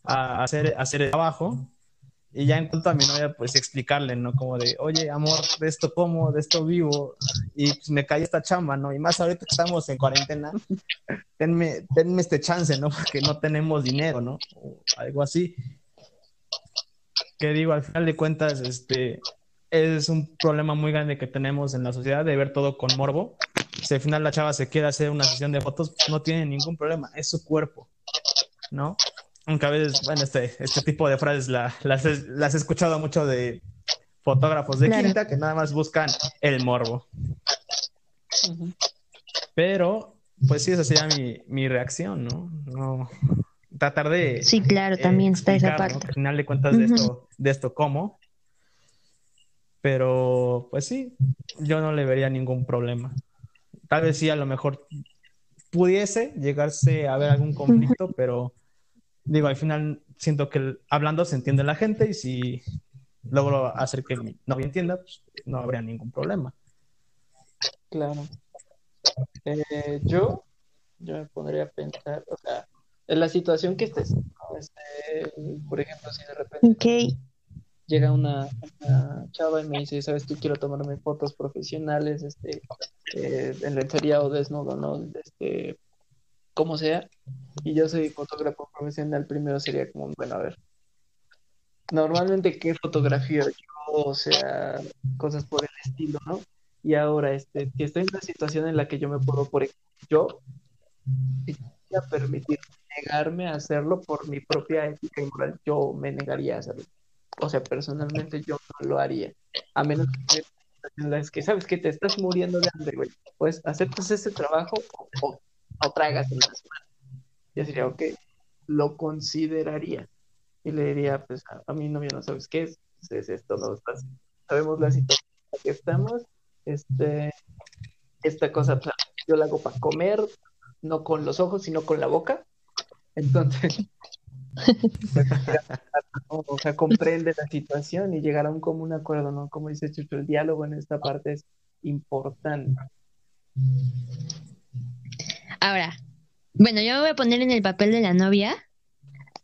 Speaker 2: a hacer, hacer el trabajo y ya en cuanto a mi novia, pues explicarle, ¿no? Como de, oye, amor, de esto como, de esto vivo, y pues me cae esta chamba, ¿no? Y más ahorita que estamos en cuarentena, tenme, tenme este chance, ¿no? Porque no tenemos dinero, ¿no? O algo así. Que digo, al final de cuentas, este, es un problema muy grande que tenemos en la sociedad de ver todo con morbo. Si al final la chava se quiere hacer una sesión de fotos, no tiene ningún problema, es su cuerpo, ¿no? Aunque a veces, bueno, este, este tipo de frases las, he escuchado mucho de fotógrafos de quinta que nada más buscan el morbo. Pero, pues sí, esa sería mi, mi reacción, ¿no? No tratar de
Speaker 3: sí claro también está esa parte.
Speaker 2: Al final de cuentas de esto de esto cómo pero pues sí yo no le vería ningún problema. Tal vez sí a lo mejor pudiese llegarse a ver algún conflicto pero digo, al final siento que hablando se entiende la gente y si logro hacer que mi novia entienda, pues no habría ningún problema.
Speaker 1: Claro. Eh, yo, yo me pondría a pensar, o sea, en la situación que estés, este, por ejemplo, si de repente llega una, chava y me dice, sabes, tú quiero tomarme fotos profesionales, este, eh, en lencería o desnudo, ¿no? Este, como sea, y yo soy fotógrafo profesional, primero sería como, bueno, a ver, normalmente qué fotografía yo, o sea, cosas por el estilo, ¿no? Y ahora, este, que estoy en una situación en la que yo me puedo, por ejemplo, yo, a permitir negarme a hacerlo por mi propia ética y moral, yo me negaría a hacerlo. O sea, personalmente yo no lo haría, a menos que en las que sabes que te estás muriendo de hambre, güey, pues aceptas ese trabajo o o en las manos. Yo diría, ok, lo consideraría. Y le diría, pues a, mi novia no sabes qué es, es esto, no estás, sabemos la situación en la que estamos, este, esta cosa pues, yo la hago para comer, no con los ojos, sino con la boca. Entonces, o sea, comprende la situación y llegar a un común acuerdo, ¿no? Como dice Chucho, el diálogo en esta parte es importante.
Speaker 3: Ahora, bueno, yo me voy a poner en el papel de la novia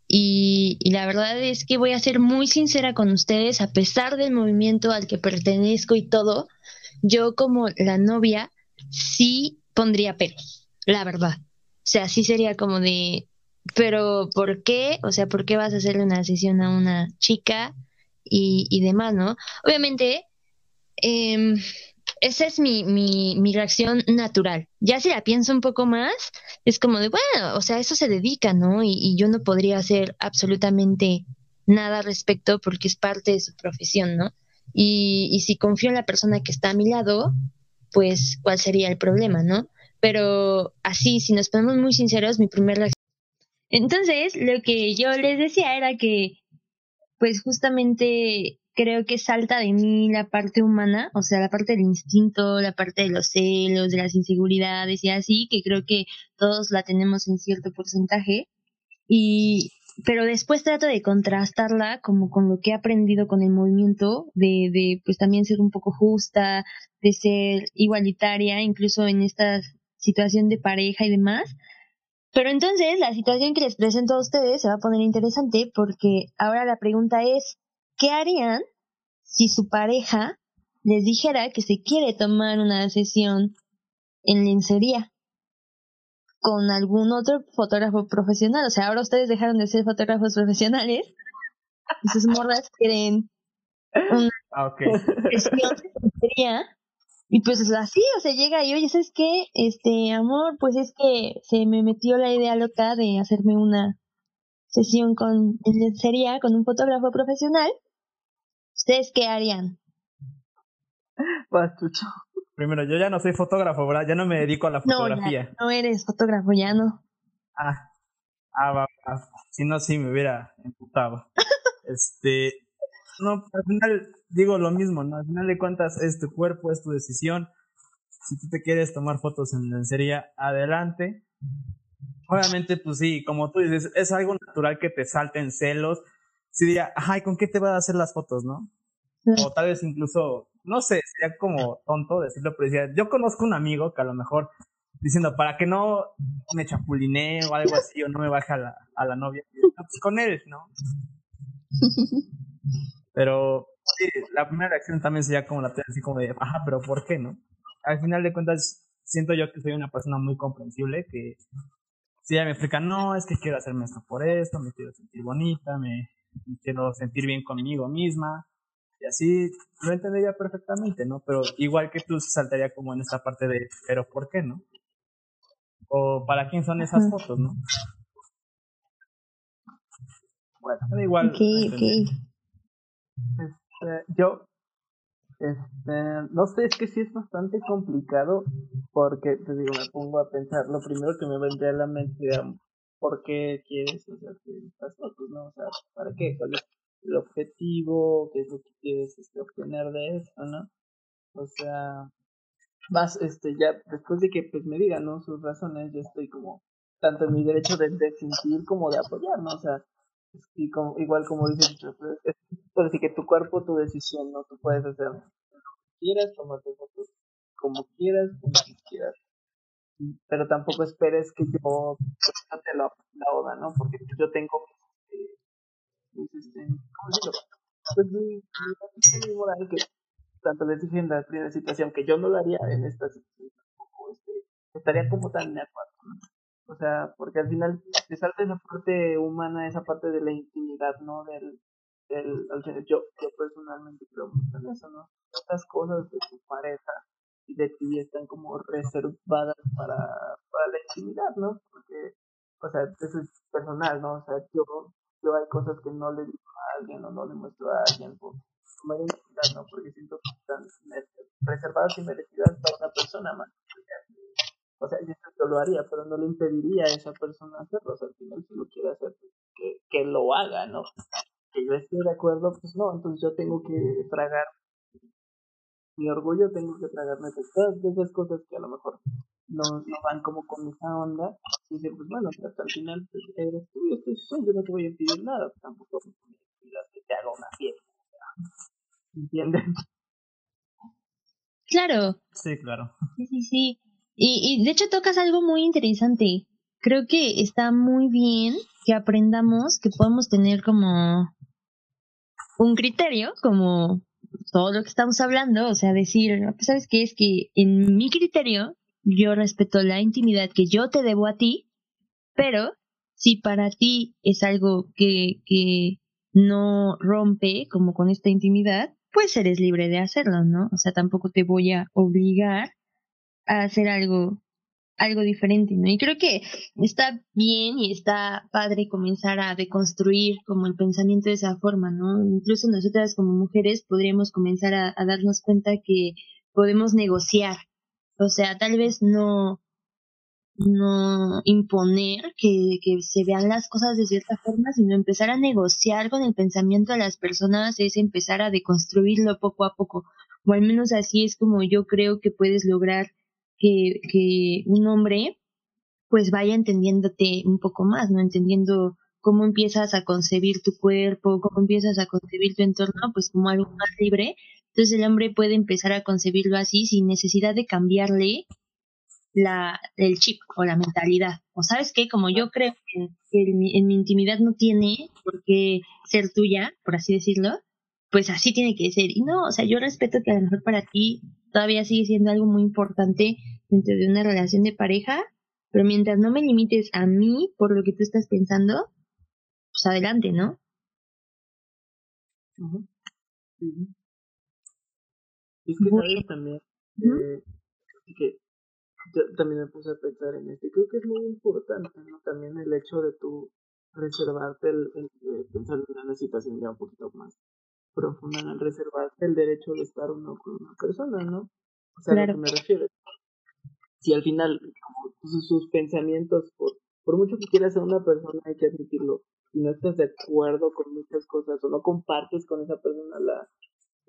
Speaker 3: y, la verdad es que voy a ser muy sincera con ustedes, a pesar del movimiento al que pertenezco y todo, yo como la novia sí pondría pelos, la verdad. O sea, sí sería como de, pero ¿por qué? O sea, ¿por qué vas a hacerle una sesión a una chica y, y demás, no? Obviamente, eh, esa es mi, mi, reacción natural. Ya si la pienso un poco más, es como de, bueno, o sea, eso se dedica, ¿no? Y, y yo no podría hacer absolutamente nada al respecto porque es parte de su profesión, ¿no? Y, y si confío en la persona que está a mi lado, pues, ¿cuál sería el problema, no? Pero así, si nos ponemos muy sinceros, mi primera reacción. Entonces, lo que yo les decía era que, pues, justamente creo que salta de mí la parte humana, o sea, la parte del instinto, la parte de los celos, de las inseguridades y así, que creo que todos la tenemos en cierto porcentaje. Y, pero después trato de contrastarla como con lo que he aprendido con el movimiento, de, de pues también ser un poco justa, de ser igualitaria, incluso en esta situación de pareja y demás. Pero entonces la situación que les presento a ustedes se va a poner interesante porque ahora la pregunta es, ¿qué harían si su pareja les dijera que se quiere tomar una sesión en lencería con algún otro fotógrafo profesional? O sea, ahora ustedes dejaron de ser fotógrafos profesionales y sus morras quieren una
Speaker 2: ah, okay.
Speaker 3: sesión de lencería y pues así, o sea, llega y oye, ¿sabes qué? Este, amor, pues es que se me metió la idea loca de hacerme una sesión con lencería con un fotógrafo profesional ¿Ustedes qué harían?
Speaker 1: Pastucho.
Speaker 2: Primero, yo ya no soy fotógrafo, ¿verdad? Ya no me dedico a la fotografía.
Speaker 3: No, no eres fotógrafo, ya no.
Speaker 2: Ah, ah, va, va. Si no, sí me hubiera emputado. este, no, al final digo lo mismo, ¿no? Al final de cuentas es tu cuerpo, es tu decisión. Si tú te quieres tomar fotos en lencería, adelante. Obviamente, pues sí, como tú dices, es algo natural que te salten celos, sí diría, ay, ¿con qué te vas a hacer las fotos, no? O tal vez incluso, no sé, sería como tonto decirlo, pero decía, yo conozco un amigo que a lo mejor diciendo, para que no me chapulinee o algo así, o no me baje a la, a la novia, pues con él, ¿no? Pero sí, la primera reacción también sería como la así como de, ajá, pero ¿por qué, no? Al final de cuentas, siento yo que soy una persona muy comprensible, que si ella me explica, no, es que quiero hacerme esto por esto, me quiero sentir bonita, me, me quiero sentir bien conmigo misma. Y así lo entendería perfectamente, ¿no? Pero igual que tú saltaría como en esta parte de, pero ¿por qué, no? O ¿para quién son esas fotos, no? Bueno, da igual.
Speaker 3: Okay, okay.
Speaker 1: Este, yo, este, no sé, es que sí es bastante complicado porque, te digo, me pongo a pensar, lo primero que me vendría a la mente por qué quieres hacerte estas fotos, ¿no? O sea, ¿para qué? ¿Cuál es el objetivo? ¿Qué es lo que quieres este, obtener de esto, no? O sea, más, este, ya después de que pues me digan, ¿no? Sus razones, yo estoy como, tanto en mi derecho de, de sentir como de apoyar, ¿no? O sea, y como, igual como dices, es, por decir que tu cuerpo, tu decisión, ¿no? Tú puedes hacer lo que quieras, tomarte fotos como quieras, como quieras pero tampoco esperes que yo te lo aplauda, ¿no? Porque yo tengo eh, este, ¿cómo decirlo? Pues mi, mi, moral que tanto les dije en la primera situación que yo no lo haría en esta situación tampoco, este, estaría como tan de acuerdo, ¿no? O sea, porque al final te salta esa parte humana, esa parte de la intimidad, ¿no? Del, del, yo, yo personalmente creo mucho en eso, ¿no? Estas cosas de tu pareja, y de ti están como reservadas para, para la intimidad, ¿no? Porque, o sea, eso es personal, ¿no? O sea, yo, yo hay cosas que no le digo a alguien o no le muestro a alguien por tomar intimidad, ¿no? Porque siento que están reservadas y merecidas para una persona más. O sea, yo lo haría, pero no le impediría a esa persona hacerlo. O sea, al final, si lo quiere hacer, pues, que, que lo haga, ¿no? Que yo esté de acuerdo, pues no, entonces yo tengo que tragar mi orgullo tengo que tragarme todas esas cosas que a lo mejor no, no van como con esa onda, y dicen, pues bueno, hasta el final pues, eres tú, yo estoy solo, yo no te voy a impedir nada, tampoco me pidas que te haga una fiesta. ¿Entiendes?
Speaker 3: Claro.
Speaker 2: Sí, claro.
Speaker 3: Sí, sí, sí. Y, y de hecho tocas algo muy interesante. Creo que está muy bien que aprendamos que podemos tener como un criterio, como todo lo que estamos hablando, o sea, decir, pues, ¿sabes qué? Es que en mi criterio yo respeto la intimidad que yo te debo a ti, pero si para ti es algo que, que no rompe como con esta intimidad, pues eres libre de hacerlo, ¿no? O sea, tampoco te voy a obligar a hacer algo algo diferente, ¿no? Y creo que está bien y está padre comenzar a deconstruir como el pensamiento de esa forma, ¿no? Incluso nosotras como mujeres podríamos comenzar a, a darnos cuenta que podemos negociar, o sea, tal vez no no imponer que, que se vean las cosas de cierta forma, sino empezar a negociar con el pensamiento de las personas, es empezar a deconstruirlo poco a poco, o al menos así es como yo creo que puedes lograr que, que un hombre pues vaya entendiéndote un poco más, ¿no? Entendiendo cómo empiezas a concebir tu cuerpo, cómo empiezas a concebir tu entorno, pues como algo más libre. Entonces el hombre puede empezar a concebirlo así sin necesidad de cambiarle la, el chip o la mentalidad. O sabes qué, como yo creo que, en, mi, en mi intimidad no tiene por qué ser tuya, por así decirlo, pues así tiene que ser. Y no, o sea, yo respeto que a lo mejor para ti todavía sigue siendo algo muy importante dentro de una relación de pareja, pero mientras no me limites a mí por lo que tú estás pensando, pues adelante, ¿no?
Speaker 1: Es que sabes también eh, que yo también me puse a pensar en esto y creo que es muy importante, ¿no? También el hecho de tú reservarte el, pensar en una situación ya un poquito más profunda, el reservarte el derecho de estar uno con una persona, ¿no? O sea, a lo que me refiero. Si al final, como sus, pensamientos, por, por mucho que quieras ser una persona, hay que admitirlo, si no estás de acuerdo con muchas cosas o no compartes con esa persona la,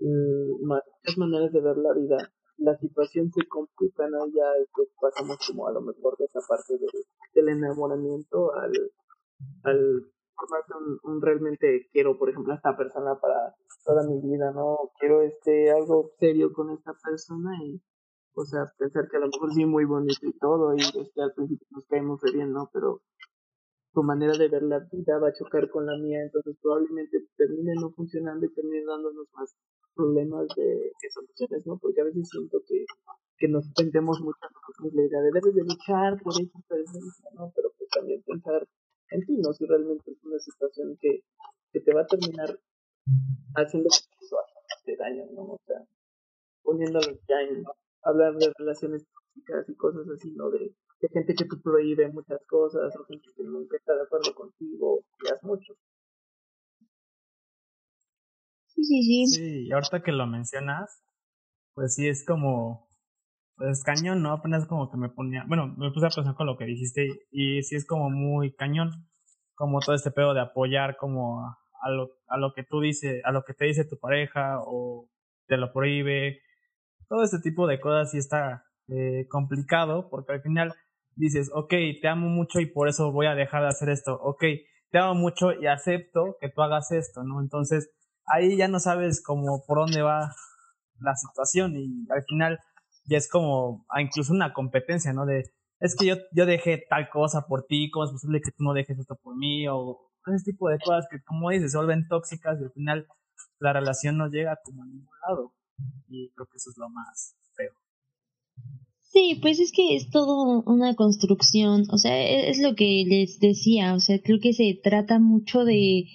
Speaker 1: mm, muchas maneras de ver la vida, la situación se complica, ¿no? Ya este, pasamos como a lo mejor de esa parte del enamoramiento al, al un, un, realmente quiero, por ejemplo, a esta persona para toda mi vida, ¿no? Quiero este algo serio con esta persona y, o sea, pensar que a lo mejor sí muy bonito y todo y este al principio nos caemos de bien, ¿no? Pero tu manera de ver la vida va a chocar con la mía, entonces probablemente termine no funcionando y termine dándonos más problemas de que soluciones, ¿no? Porque a veces siento que, que nos tendemos mucho nosotros la idea de debes de luchar por esa persona, ¿no? Pero pues también pensar en ti, ¿no? Si realmente es una situación que, que te va a terminar haciendo de daño, ¿no? O sea, poniéndolo ya en hablar de relaciones tóxicas y cosas así, ¿no? De, de gente que te prohíbe muchas cosas o gente que nunca está de acuerdo contigo, ya mucho.
Speaker 3: Sí, sí, sí.
Speaker 2: Sí, y ahorita que lo mencionas, pues sí es como, pues cañón, ¿no? Apenas como que me ponía, bueno, me puse a pensar con lo que dijiste y sí es como muy cañón, como todo este pedo de apoyar como a lo, a lo que tú dices, a lo que te dice tu pareja o te lo prohíbe, todo este tipo de cosas sí está eh, complicado porque al final dices, ok, te amo mucho y por eso voy a dejar de hacer esto, ok, te amo mucho y acepto que tú hagas esto, ¿no? Entonces, ahí ya no sabes como por dónde va la situación y al final ya es como ah, incluso una competencia, ¿no? De, es que yo, yo dejé tal cosa por ti, ¿cómo es posible que tú no dejes esto por mí? O ese tipo de cosas que, como dices, se vuelven tóxicas y al final la relación no llega como a ningún lado. Y creo que eso es lo más feo.
Speaker 3: Sí, pues es que es todo una construcción, o sea, e, es lo que les decía, o sea, creo que se trata mucho de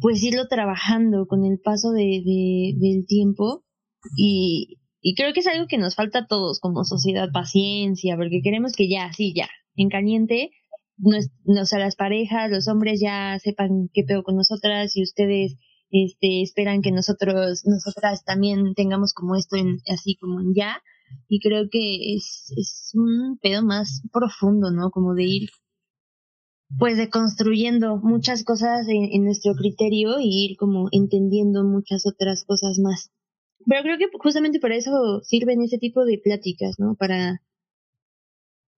Speaker 3: pues irlo trabajando con el paso de, del tiempo y, y creo que es algo que nos falta a todos como sociedad, paciencia, porque queremos que ya, sí, ya, en caliente, nos, a las parejas, los hombres ya sepan qué pedo con nosotras y ustedes este, esperan que nosotros, nosotras también tengamos como esto en, así como en ya. Y creo que es, es un pedo más profundo, ¿no? Como de ir pues deconstruyendo muchas cosas en, nuestro criterio y ir como entendiendo muchas otras cosas más. Pero creo que justamente para eso sirven ese tipo de pláticas, ¿no? Para,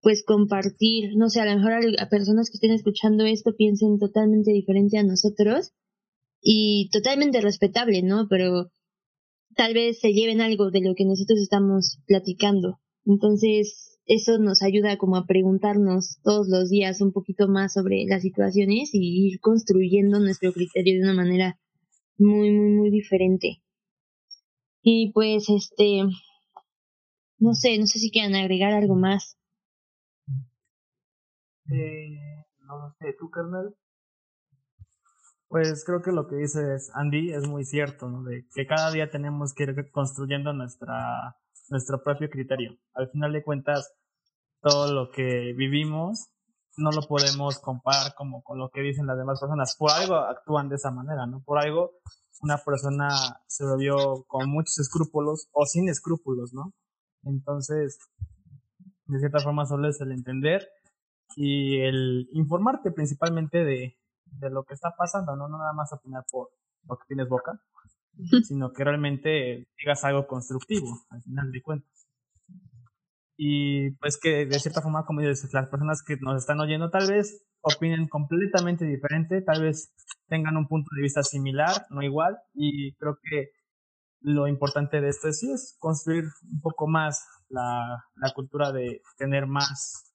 Speaker 3: pues compartir, no sé, a lo mejor a, personas que estén escuchando esto piensen totalmente diferente a nosotros y totalmente respetable, ¿no? Pero tal vez se lleven algo de lo que nosotros estamos platicando. Entonces, eso nos ayuda como a preguntarnos todos los días un poquito más sobre las situaciones y ir construyendo nuestro criterio de una manera muy, muy, muy diferente. Y pues, este, no sé, no sé si quieran agregar algo más.
Speaker 1: Eh, no lo sé, ¿tú, carnal?
Speaker 2: Pues creo que lo que dices Andy es muy cierto, ¿no? De que cada día tenemos que ir construyendo nuestra, nuestro propio criterio. Al final de cuentas, todo lo que vivimos no lo podemos comparar como con lo que dicen las demás personas. Por algo actúan de esa manera, ¿no? Por algo una persona se lo vio con muchos escrúpulos o sin escrúpulos, ¿no? Entonces, de cierta forma solo es el entender y el informarte principalmente de, de lo que está pasando, ¿no? No nada más opinar por que tienes boca, sino que realmente digas algo constructivo, al final de cuentas. Y pues que de cierta forma, como dices, las personas que nos están oyendo tal vez opinen completamente diferente, tal vez tengan un punto de vista similar, no igual, y creo que lo importante de esto es, sí, es construir un poco más la, la cultura de tener más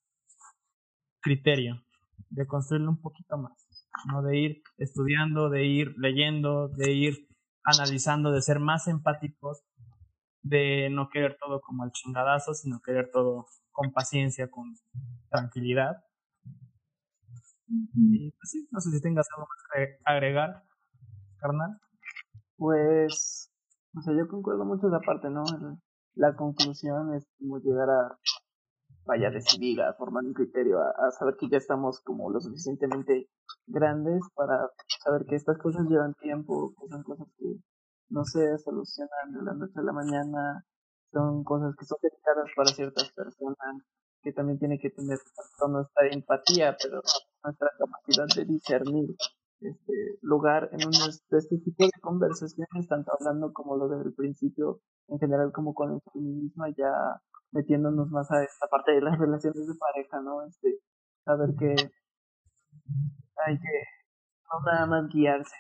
Speaker 2: criterio, de construirlo un poquito más, ¿no? De ir estudiando, de ir leyendo, de ir analizando, de ser más empáticos, de no querer todo como al chingadazo, sino querer todo con paciencia, con tranquilidad. Y pues sí, no sé si tengas algo más que agregar, carnal.
Speaker 1: Pues o sea, yo concuerdo mucho esa parte, ¿no? La conclusión es como llegar a, vaya, decidir, a formar un criterio, a, saber que ya estamos como lo suficientemente grandes para saber que estas cosas llevan tiempo, que son cosas que no se solucionan de la noche a la mañana, son cosas que son delicadas para ciertas personas, que también tiene que tener nuestra empatía, pero nuestra capacidad de discernir este lugar en un de este tipo de conversaciones, tanto hablando como lo del principio, en general como con el feminismo, ya metiéndonos más a esta parte de las relaciones de pareja, ¿no? Este, saber que hay que no nada más guiarse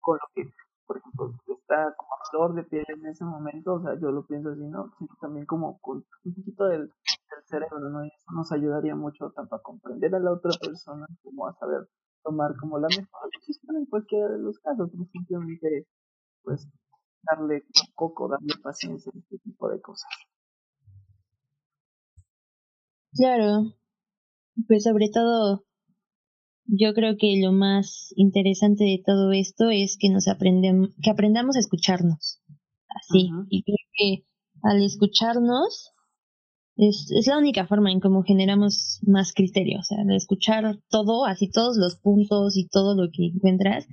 Speaker 1: con lo que, por ejemplo, está como flor de piel en ese momento, o sea, yo lo pienso así, ¿no? Sino también como con un poquito del, del cerebro, ¿no? Y eso nos ayudaría mucho tanto a comprender a la otra persona como a saber tomar como la mejor decisión en cualquiera de los casos, no simplemente pues darle coco, darle paciencia, este tipo de cosas.
Speaker 3: Claro, pues sobre todo yo creo que lo más interesante de todo esto es que nos aprendemos, que aprendamos a escucharnos, así, y creo que al escucharnos es, es la única forma en cómo generamos más criterio, o sea, de escuchar todo, así todos los puntos y todo lo que encuentras.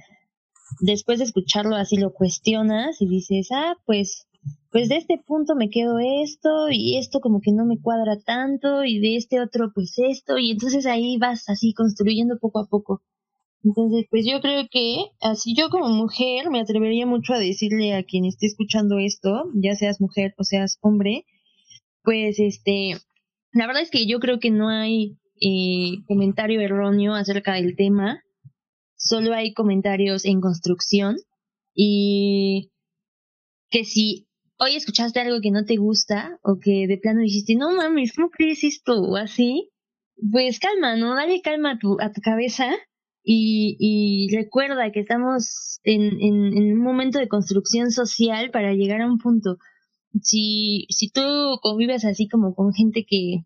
Speaker 3: Después de escucharlo así lo cuestionas y dices, ah, pues, pues de este punto me quedo esto y esto como que no me cuadra tanto y de este otro pues esto y entonces ahí vas así construyendo poco a poco. Entonces, pues yo creo que así yo como mujer me atrevería mucho a decirle a quien esté escuchando esto, ya seas mujer o seas hombre, pues este, la verdad es que yo creo que no hay eh, comentario erróneo acerca del tema, solo hay comentarios en construcción y que si hoy escuchaste algo que no te gusta o que de plano dijiste, no mames, ¿cómo crees esto? o así, pues calma, ¿no? Dale calma a tu, a tu cabeza y, recuerda que estamos en, en, un momento de construcción social para llegar a un punto si, si tú convives así como con gente que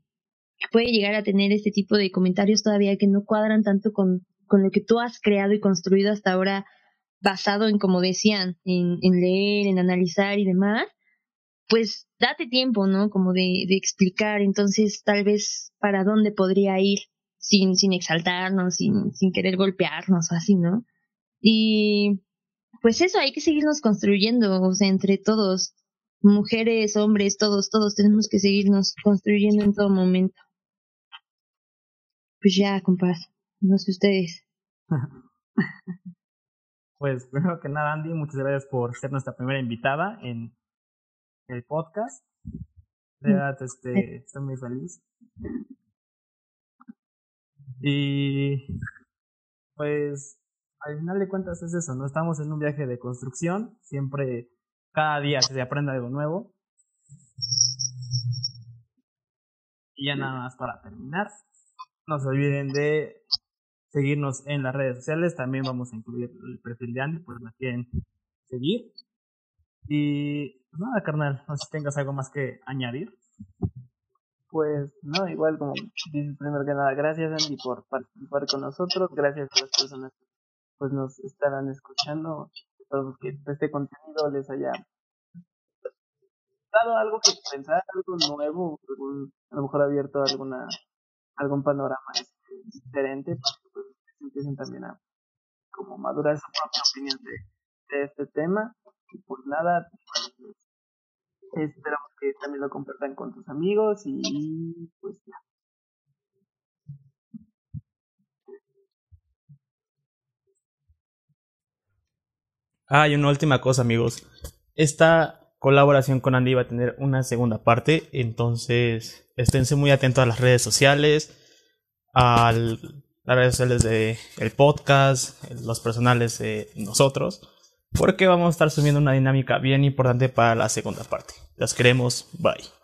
Speaker 3: puede llegar a tener este tipo de comentarios todavía que no cuadran tanto con, con lo que tú has creado y construido hasta ahora, basado en, como decían, en leer, en analizar y demás, pues date tiempo, ¿no? Como de, de explicar entonces tal vez para dónde podría ir sin, sin exaltarnos, sin, sin querer golpearnos así, ¿no? Y pues eso, hay que seguirnos construyendo, o sea, entre todos mujeres, hombres, todos, todos tenemos que seguirnos construyendo en todo momento. Pues ya, compás, no sé ustedes.
Speaker 2: pues primero que nada, Andy, muchas gracias por ser nuestra primera invitada en el podcast. De verdad, este, estoy muy feliz. Y pues al final de cuentas es eso, no estamos en un viaje de construcción, siempre cada día se aprende algo nuevo. Y ya nada más para terminar, no se olviden de seguirnos en las redes sociales, también vamos a incluir el perfil de Andy, pues la quieren seguir. Y nada, carnal, no sé si tengas algo más que añadir.
Speaker 1: Pues no, igual como dices primero que nada, gracias Andy por participar con nosotros, gracias a las personas que pues nos estarán escuchando, espero que este contenido les haya dado algo que pensar, algo nuevo, a lo mejor abierto alguna algún panorama diferente para que pues, empiecen también a como madurar su propia opinión de, de este tema. Y pues nada pues, esperamos que también lo compartan con tus amigos y pues ya.
Speaker 2: Ah, y una última cosa, amigos. Esta colaboración con Andy va a tener una segunda parte, entonces esténse muy atentos a las redes sociales, a las redes sociales del el podcast, los personales de nosotros, porque vamos a estar subiendo una dinámica bien importante para la segunda parte. Las queremos, bye.